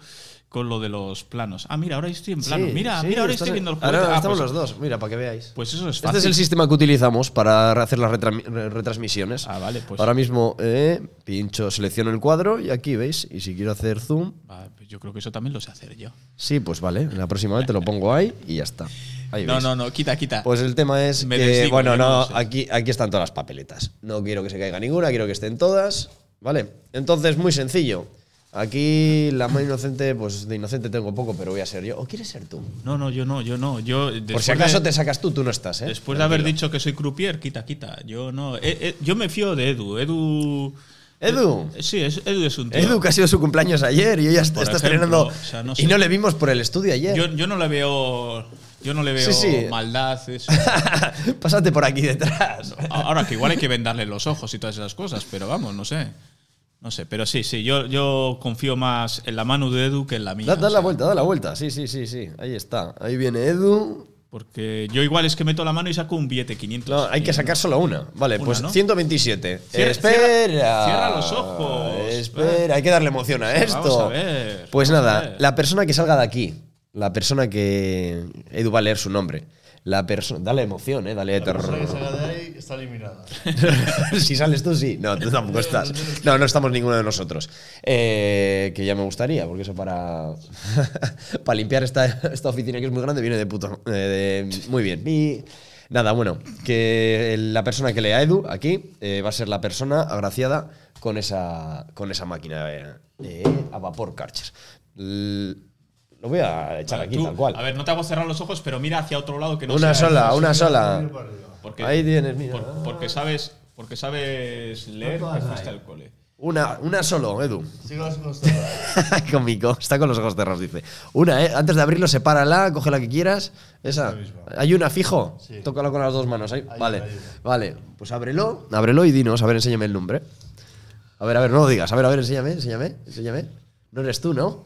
con lo de los planos. Ah, mira, ahora estoy en plano. Sí, mira, sí, mira, ahora estoy en- viendo el Ahora. Ah, estamos pues- los dos, mira, para que veáis. Pues eso es Este fácil. es el sistema que utilizamos para hacer las retra- re- retransmisiones. Ah, vale, pues. Ahora mismo eh, pincho, selecciono el cuadro y aquí veis. Y si quiero hacer zoom, Ah, Pues yo creo que eso también lo sé hacer yo. Sí, pues vale. La próxima vez te lo pongo ahí y ya está. Ahí No, veis. no, no, quita, quita. Pues el tema es Me que, desdigo, bueno, no, no lo sé. aquí, aquí están todas las papeletas. No quiero que se caiga ninguna, quiero que estén todas, ¿vale? Entonces, muy sencillo. Aquí la mano inocente, pues de inocente tengo poco, pero voy a ser yo. ¿O quieres ser tú? No, no, yo no, yo no. Yo, Por si acaso de- te sacas tú, tú no estás, ¿eh? Después de haber dicho que soy croupier, quita, quita. Yo no. eh, eh, yo me fío de Edu. Edu. ¿Edu? eh, sí, es- Edu es un tío. Edu, que ha sido su cumpleaños ayer y ella está, Por está ejemplo, estrenando. o sea, no Y no le vimos por el estudio ayer. Yo, yo no le veo. Yo no le veo Sí, sí. maldad. eso. Pásate por aquí detrás. Ahora que igual hay que vendarle los ojos y todas esas cosas, pero vamos, no sé. No sé, pero sí, sí, yo, yo confío más en la mano de Edu que en la mía. Da, da la sea, vuelta, da la vuelta. Sí, sí, sí, sí. Ahí está. Ahí viene Edu. Porque yo igual es que meto la mano y saco un billete 500. No, hay que sacar solo una. Vale, Una, pues ¿no? 127. Cierra- espera. cierra- cierra los ojos. Espera, hay que darle emoción a esto. Vamos a ver, Pues vamos a nada, ver. la persona que salga de aquí, la persona que. Edu va a leer su nombre. La persona. Dale emoción, eh. Dale La persona que terror. salga de ahí está eliminada. si sales tú, sí. No, tú tampoco estás. No, no estamos ninguno de nosotros. Eh, que ya me gustaría, porque eso para. para limpiar esta, esta oficina que es muy grande viene de puto. eh, de- muy bien. Y. Nada, bueno, que la persona que lea Edu aquí eh, va a ser la persona agraciada con esa, con esa máquina a vapor Karcher. L- Lo voy a echar Vale, aquí tú, tal cual. A ver, no te hago cerrar los ojos, pero mira hacia otro lado que no una sea- sola, una sola. Porque, Ahí tienes, mira. por- porque sabes, porque sabes leer No fuiste al cole. Una, una solo, Edu. Sigo las cosas. Cómico, está con los ojos cerrados, dice. Una, ¿eh? Antes de abrirlo, sepárala, coge la que quieras. Esa. ¿Hay una fijo? Sí. Tócalo con las dos manos. ahí. Vale, vale. Pues ábrelo, ábrelo y dinos. A ver, enséñame el nombre. A ver, a ver, no lo digas. A ver, a ver, enséñame, enséñame, enséñame. No eres tú, ¿no?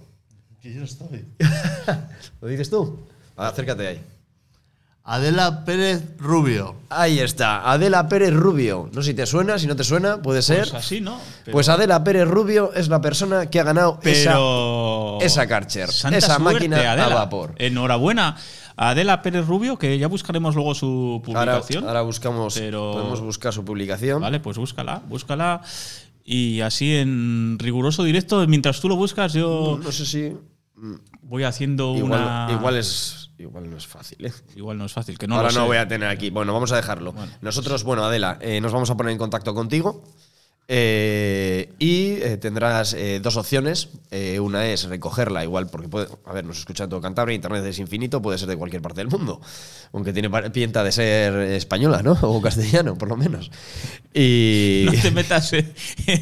Que yo no estoy. ¿Lo dices tú? Acércate ahí. Adela Pérez Rubio. Ahí está, Adela Pérez Rubio. No sé si te suena, si no te suena, puede ser. Pues así, ¿no? Pero- Pues Adela Pérez Rubio es la persona que ha ganado Pero. esa, esa Karcher, esa suerte, máquina Adela. a vapor. Enhorabuena Adela Pérez Rubio, que ya buscaremos luego su publicación. ahora buscamos, Pero- podemos buscar su publicación. Vale, pues búscala, búscala. Y así en riguroso directo, mientras tú lo buscas, yo No sé si. Voy haciendo Igual, una. igual es. Igual no es fácil, ¿eh? Igual no es fácil, que no Ahora no sé. voy a tener aquí. Bueno, vamos a dejarlo. Nosotros, bueno, Adela, eh, nos vamos a poner en contacto contigo. Eh, y eh, tendrás eh, dos opciones. Una es recogerla, igual, porque puede. A ver, nos escucha todo Cantabria, Internet es infinito, puede ser de cualquier parte del mundo. Aunque tiene pinta de ser española, ¿no? O castellano, por lo menos. Y. No te metas en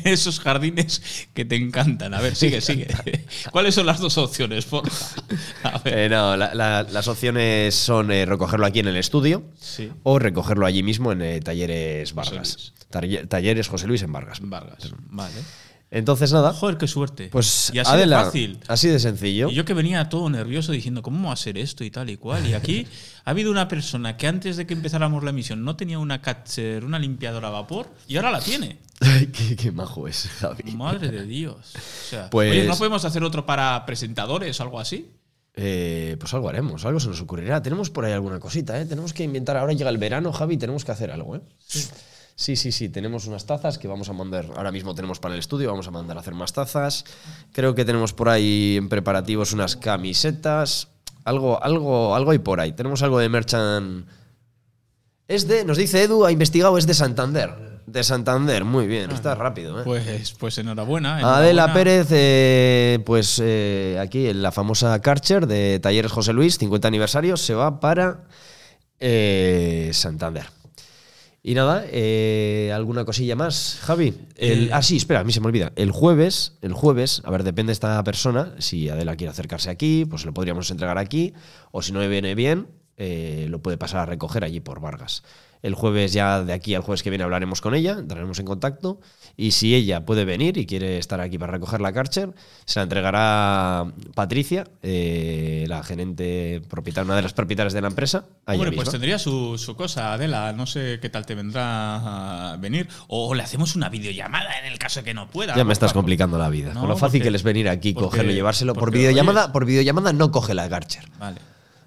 esos jardines que te encantan. A ver, sigue, sigue. ¿Cuáles son las dos opciones, Borja? A ver. Eh, no, la- la- las opciones son recogerlo aquí en el estudio Sí. o recogerlo allí mismo en Talleres Vargas. Talleres José Luis en Vargas. Vargas. Vale. Entonces, nada. Joder, qué suerte. Pues y así Adela, de fácil. así de sencillo. Y yo que venía todo nervioso diciendo, ¿cómo va a ser esto y tal y cual? Y aquí ha habido una persona que antes de que empezáramos la emisión no tenía una catcher, una limpiadora a vapor, y ahora la tiene. Ay, qué, qué majo es, Javi. Madre de Dios. O sea, Pues- oye, ¿no podemos hacer otro para presentadores o algo así? Eh, pues algo haremos, algo se nos ocurrirá. Tenemos por ahí alguna cosita, ¿eh? Tenemos que inventar. Ahora llega el verano, Javi, tenemos que hacer algo, ¿eh? Sí, sí, sí. Tenemos unas tazas que vamos a mandar. Ahora mismo tenemos para el estudio, vamos a mandar a hacer más tazas. Creo que tenemos por ahí en preparativos unas camisetas. Algo, algo, algo hay por ahí. Tenemos algo de merchant. Es de, nos dice Edu, ha investigado, es de Santander. De Santander, muy bien, está rápido, ¿eh? Pues, pues enhorabuena. Adela. Pérez, eh, pues eh, aquí en la famosa Karcher de Talleres José Luis, 50 aniversario, se va para eh, Santander. Y nada, eh, ¿alguna cosilla más, Javi? El- Eh, ah, sí, espera, a mí se me olvida. El jueves, el jueves, a ver, depende de esta persona, si Adela quiere acercarse aquí, pues lo podríamos entregar aquí, o si no le viene bien, eh, lo puede pasar a recoger allí por Vargas. El jueves ya de aquí al jueves que viene hablaremos con ella, entraremos en contacto y si ella puede venir y quiere estar aquí para recoger la Karcher, se la entregará Patricia, eh, la gerente propietaria, una de las propietarias de la empresa. Hombre, pues tendría su, su cosa, Adela. No sé qué tal te vendrá a venir. O le hacemos una videollamada en el caso de que no pueda. Ya me estás complicando la vida. No, con lo fácil porque- que les venir aquí, porque- cogerlo, llevárselo. Por videollamada, oye- por videollamada no coge la Garcher. Vale.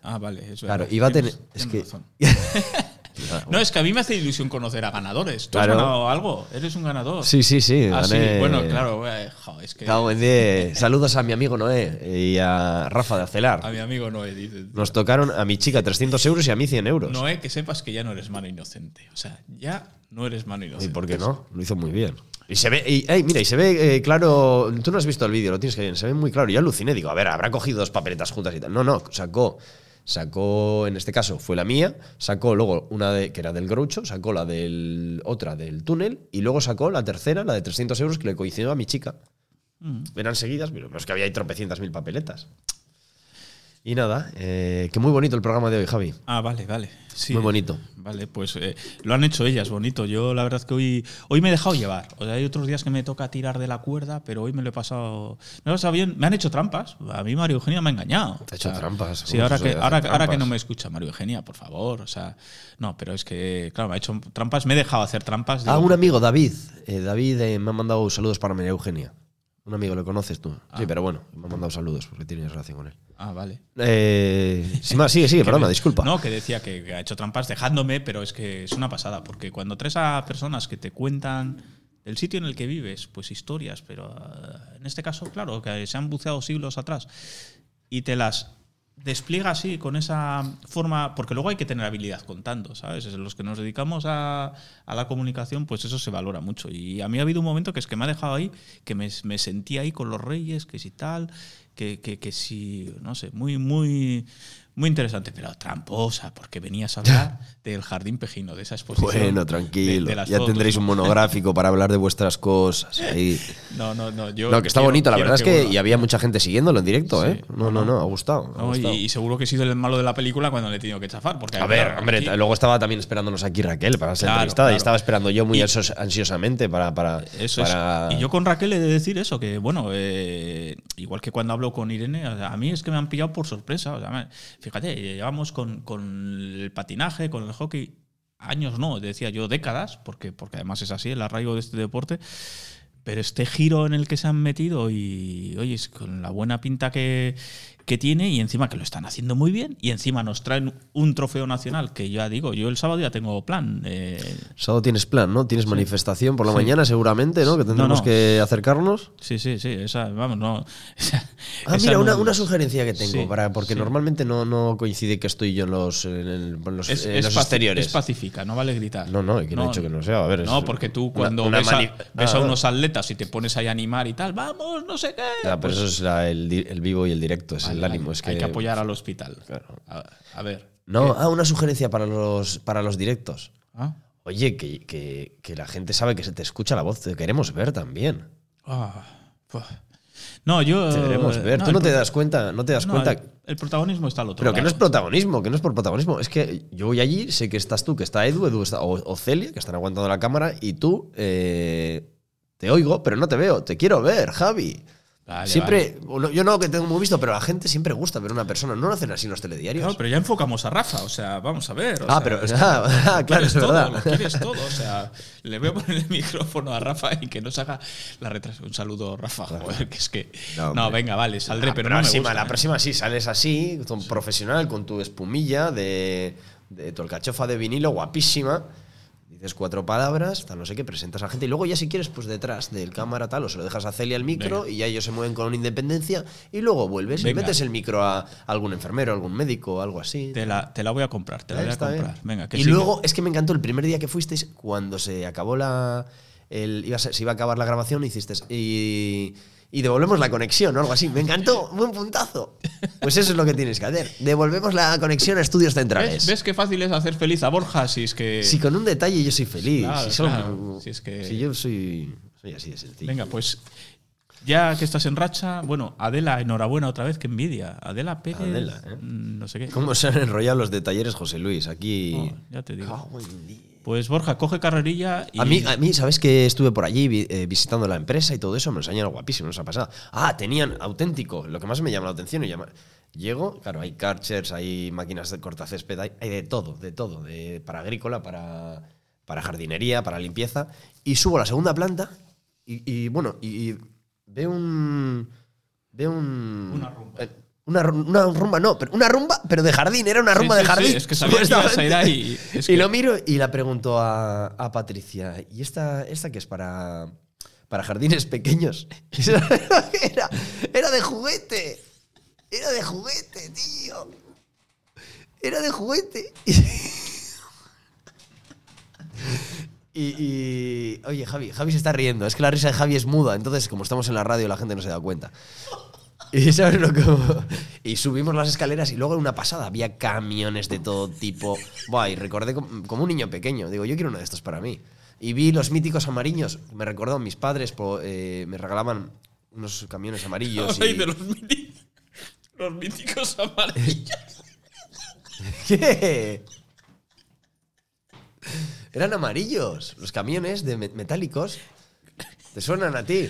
Ah, vale. Es Claro, va a tener. Es que. razón. No, es que a mí me hace ilusión conocer a ganadores. ¿Tú Claro. has ganado algo? Eres un ganador. Sí, sí, sí. Ah, sí. Bueno, claro, eh, jo, es que. Saludos a mi amigo Noé y a Rafa de Acelar. a mi amigo Noé dice. Nos tocaron a mi chica 300 euros y a mí 100 euros. Noé, que sepas que ya no eres mano inocente. O sea, ya no eres mano ¿Y inocente. por qué no? Lo hizo muy bien. Y se ve, y, mira, y se ve eh, claro. Tú no has visto el vídeo, lo tienes que ver. Se ve muy claro. Yo aluciné, digo, a ver, habrá cogido dos papeletas juntas y tal. No, no, sacó. Sacó, en este caso fue la mía, sacó luego una de, que era del Groucho, sacó la del otra del túnel y luego sacó la tercera, la de 300 euros que le coincidió a mi chica. Mm. Eran seguidas, pero es que había ahí tropecientas mil papeletas. Y nada, eh, que muy bonito el programa de hoy, Javi. Ah, vale, vale. Sí. Muy bonito. Vale, pues eh, lo han hecho ellas, bonito. Yo la verdad es que hoy, hoy me he dejado llevar. O sea, hay otros días que me toca tirar de la cuerda, pero hoy me lo he pasado. Me lo he pasado bien. Me han hecho trampas. A mí Mario Eugenia me ha engañado. Te ha hecho trampas. Sí, ¿Cómo ahora que, ahora, ahora que no me escucha Mario Eugenia, por favor. O sea, no, pero es que, claro, me ha hecho trampas. Me he dejado hacer trampas. Ah, digo, un amigo, David. Eh, David eh, me ha mandado saludos para María Eugenia. Un amigo, ¿lo conoces tú? Sí, pero bueno, me ha mandado saludos porque tienes relación con él. Ah, vale. Eh, sin más, sigue, sigue, perdona, disculpa. No, que decía que, ha hecho trampas dejándome, pero es que es una pasada, porque cuando traes a personas que te cuentan el sitio en el que vives, pues historias, pero ah, en este caso, claro, que se han buceado siglos atrás, y te las despliega así, con esa forma, porque luego hay que tener habilidad contando, ¿sabes? Los que nos dedicamos a, a la comunicación, pues eso se valora mucho. Y a mí ha habido un momento que es que me ha dejado ahí, que me, me sentí ahí con los reyes, que si tal, que, que, que si, no sé, muy, muy, muy interesante, pero tramposa, porque venías a hablar del jardín pejino, de esa exposición. Bueno, tranquilo. de- de las ya fotos, tendréis un monográfico para hablar de vuestras cosas. Ahí. No, no, no. Yo no, que está quiero- bonito, la verdad es que. vuelva. Y había mucha gente siguiéndolo en directo, Sí. ¿eh? No, no, no, ha gustado. ha No, y, gustado. y seguro que he sido el malo de la película cuando le he tenido que chafar. Porque, A ver, hombre, aquí- luego estaba también esperándonos aquí Raquel para ser Claro, entrevistada y estaba esperando yo muy Y- ansiosamente para. para, Eso para- es. Y yo con Raquel he de decir eso, que bueno, eh, igual que cuando hablo con Irene, a mí es que me han pillado por sorpresa. o sea, fíjate, llevamos con, con el patinaje, con el hockey, años no, decía yo décadas, porque, porque además es así el arraigo de este deporte. Pero este giro en el que se han metido y, oye, con la buena pinta que, que tiene y encima que lo están haciendo muy bien y encima nos traen un trofeo nacional que ya digo, yo el sábado ya tengo plan. eh, Sábado tienes plan, ¿no? Tienes manifestación por la Sí. mañana seguramente, ¿no? Que tendremos no. que acercarnos. Sí, sí, sí, esa, vamos, no. esa- Ah, esa mira, no- una, una sugerencia que tengo, Sí, para, porque normalmente no, no coincide que estoy yo en los, en el- en los, es, en es los exteriores. es pacífica, no vale gritar. No, no, que no he dicho que no sea, a ver, es no, porque tú cuando una ves, a, Ah, unos atletas y te pones ahí a animar y tal, vamos, no sé qué. Pero pues eso es la- el, el vivo y el directo, es vale, el ánimo. hay, es que, hay que apoyar al hospital. Claro. A, a ver. No, ah, una sugerencia para los, para los directos. Ah, Oye, que, que- que la gente sabe que se te escucha la voz, te queremos ver también. ah, pues. No, yo. Te queremos ver. Tú el no te das cuenta, no te das no, cuenta. El, el protagonismo está al otro Pero que no es lado. protagonismo, que no es por protagonismo. Es que yo voy allí, sé que estás tú, que está Edu, Edu está, o, o Celia, que están aguantando la cámara, y tú eh, te oigo, pero no te veo. Te quiero ver, Javi. Vale, siempre, yo no que tengo muy visto, pero a la gente siempre gusta ver a una persona. No lo hacen así en los telediarios. Claro, pero ya enfocamos a Rafa, o sea, vamos a ver. o Ah, sea, pero- es que ah, lo claro, es todo, verdad. Lo quieres todo, o sea, le voy a poner el micrófono a Rafa y que nos haga la retraso. Un saludo, Rafa, joder, que es que. No, venga, vale, saldré, la pero no me gusta, la ¿eh? próxima sí, sales así, con profesional, con tu espumilla de, de tu alcachofa de vinilo, guapísima. Dices cuatro palabras, tal, no sé qué, presentas a la gente. Y luego ya si quieres, pues detrás del cámara tal, o se lo dejas a Celia el micro Venga. y ya ellos se mueven con independencia. Y luego vuelves y metes el micro a algún enfermero, algún médico, algo así. Te la, te la voy a comprar, te la voy a ¿eh? comprar. Venga, que y luego, es que me encantó el primer día que fuisteis, cuando se acabó la. el- iba a ser- se iba a acabar la grabación, hiciste. Y, y devolvemos la conexión o algo así. Me encantó, buen puntazo. Pues eso es lo que tienes que hacer. Devolvemos la conexión a estudios centrales. ¿Ves, ves qué fácil es hacer feliz a Borja si es que. Si con un detalle yo soy feliz. Claro, si, solo- claro, si es que- si yo soy, soy así de sencillo. Venga, pues. Ya que estás en racha, bueno, Adela, enhorabuena otra vez, que envidia. Adela Pérez. Adela, ¿eh? mm, No sé qué. ¿Cómo se han enrollado los de talleres José Luis? Aquí. Oh, ya te digo. Pues Borja, coge carrerilla y. A mí, a mí, ¿sabes que estuve por allí vi- eh, visitando la empresa y todo eso? Me enseñaron guapísimo, nos ha pasado. Ah, tenían auténtico, lo que más me llama la atención. Y llama, llego, claro, hay karchers, hay máquinas de cortacésped, hay, hay de todo, de todo, de, para agrícola, para, para jardinería, para limpieza. Y subo a la segunda planta y, y, bueno, y, y veo un. Veo un. Una rumba. eh, Una, ru- una rumba, no, pero una rumba, pero de jardín, era una Sí, rumba sí, de sí, jardín. es que sabía que ibas a ir supuestamente. ahí, es y que- lo miro y la pregunto a, a Patricia, ¿y esta, esta qué es para, para jardines pequeños? era, era de juguete. Era de juguete, tío. Era de juguete. Y, y- oye, Javi, Javi se está riendo. Es que la risa de Javi es muda, entonces como estamos en la radio la gente no se da cuenta. Y, ¿sabes lo que- y subimos las escaleras y luego en una pasada había camiones de todo tipo. Buah, y recordé com- como un niño pequeño. Digo, yo quiero uno de estos para mí. Y vi los míticos amarillos. Me recordó, mis padres eh, me regalaban unos camiones amarillos. Ay, y- de los, míticos amarillos. ¿Qué? Eran amarillos. Los camiones de me- metálicos. ¿Te suenan a ti?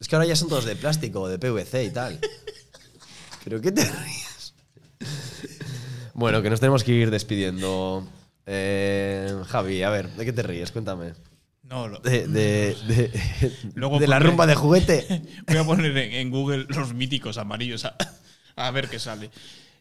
Es que ahora ya son todos de plástico o de PVC y tal. ¿Pero qué te ríes? Bueno, que nos tenemos que ir despidiendo. Eh, Javi, a ver, ¿de qué te ríes? Cuéntame. No, lo- De, de, de- Luego de la rumba de juguete. Voy a poner en, en Google los míticos amarillos a, a ver qué sale.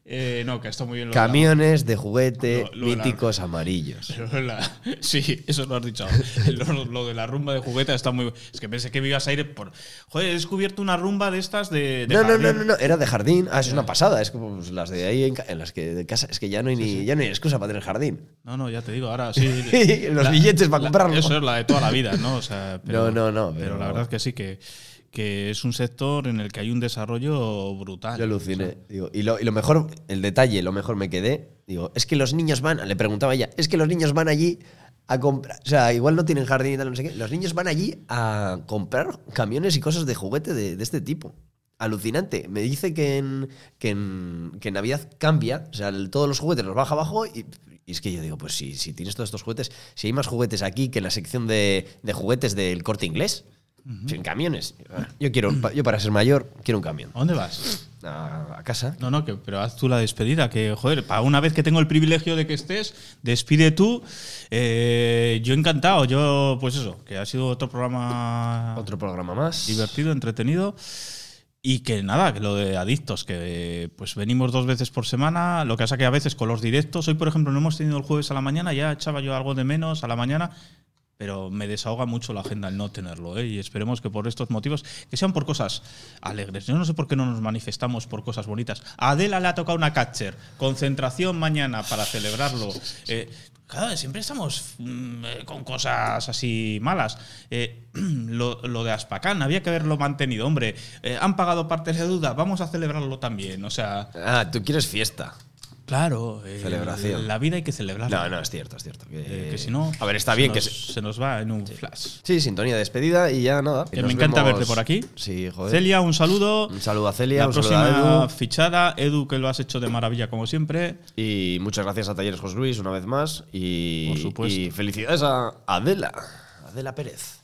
Eh, no, que está muy bien lo de la- Camiones de juguete Lo- lo de la- míticos amarillos. La- sí, eso lo has dicho. Lo, de la rumba de juguete está muy. Es que pensé que me ibas a ir por. Joder, he descubierto una rumba de estas de. de No, no, no, no, no, era de jardín. Ah, es una pasada. Es como pues, las de ahí en, las que de casa. Es que ya no hay ni, ya no hay excusa para tener jardín. No, no, ya te digo, ahora sí. Los billetes para comprarlo. Eso es la de toda la vida, ¿no? O sea, pero, No, no, no, Pero, pero- la verdad es que sí, que, que es un sector en el que hay un desarrollo brutal. Yo aluciné. Digo, y, lo, y lo mejor, el detalle, lo mejor me quedé. Digo, es que los niños van, le preguntaba ella, es que los niños van allí a comprar. O sea, igual no tienen jardín y tal, no sé qué. Los niños van allí a comprar camiones y cosas de juguete de, de este tipo. Alucinante. Me dice que en, que en, que en Navidad cambia. O sea, el- todos los juguetes los baja abajo y. y es que yo digo, pues si, si tienes todos estos juguetes, si hay más juguetes aquí que en la sección de, de juguetes del corte inglés, en camiones. Yo quiero, yo para ser mayor, quiero un camión. ¿A dónde vas? A, a casa. No, no, que, pero haz tú la despedida, que joder, para una vez que tengo el privilegio de que estés, despide tú. Eh, yo encantado, yo, pues eso, que ha sido otro programa Otro programa más. divertido, entretenido. Y que nada, que lo de adictos, que pues venimos dos veces por semana, lo que pasa que a veces con los directos, hoy por ejemplo no hemos tenido el jueves a la mañana, ya echaba yo algo de menos a la mañana, pero me desahoga mucho la agenda el no tenerlo, ¿eh? y esperemos que por estos motivos, que sean por cosas alegres. Yo no sé por qué no nos manifestamos por cosas bonitas. Adela le ha tocado una catcher, concentración mañana para celebrarlo. Eh, Claro, siempre estamos mm, eh, con cosas así malas. Eh, lo, lo de Aspacán, había que haberlo mantenido. Hombre, eh, han pagado partes de duda, vamos a celebrarlo también. O sea, Ah, tú quieres fiesta. Claro, eh, Celebración. La vida hay que celebrarla. No, no, es cierto, es cierto. Que, Eh, que si no. A ver, está bien que. se- se nos va en un flash. Sí, sintonía de despedida y ya nada. Que me encanta vemos- verte por aquí. Sí, joder. Celia, un saludo. Un saludo a Celia, La un saludo a próxima Edu. fichada. Edu, que lo has hecho de maravilla como siempre. Y muchas gracias a Talleres José Luis una vez más. Y, Por supuesto. y felicidades a Adela. Adela Pérez.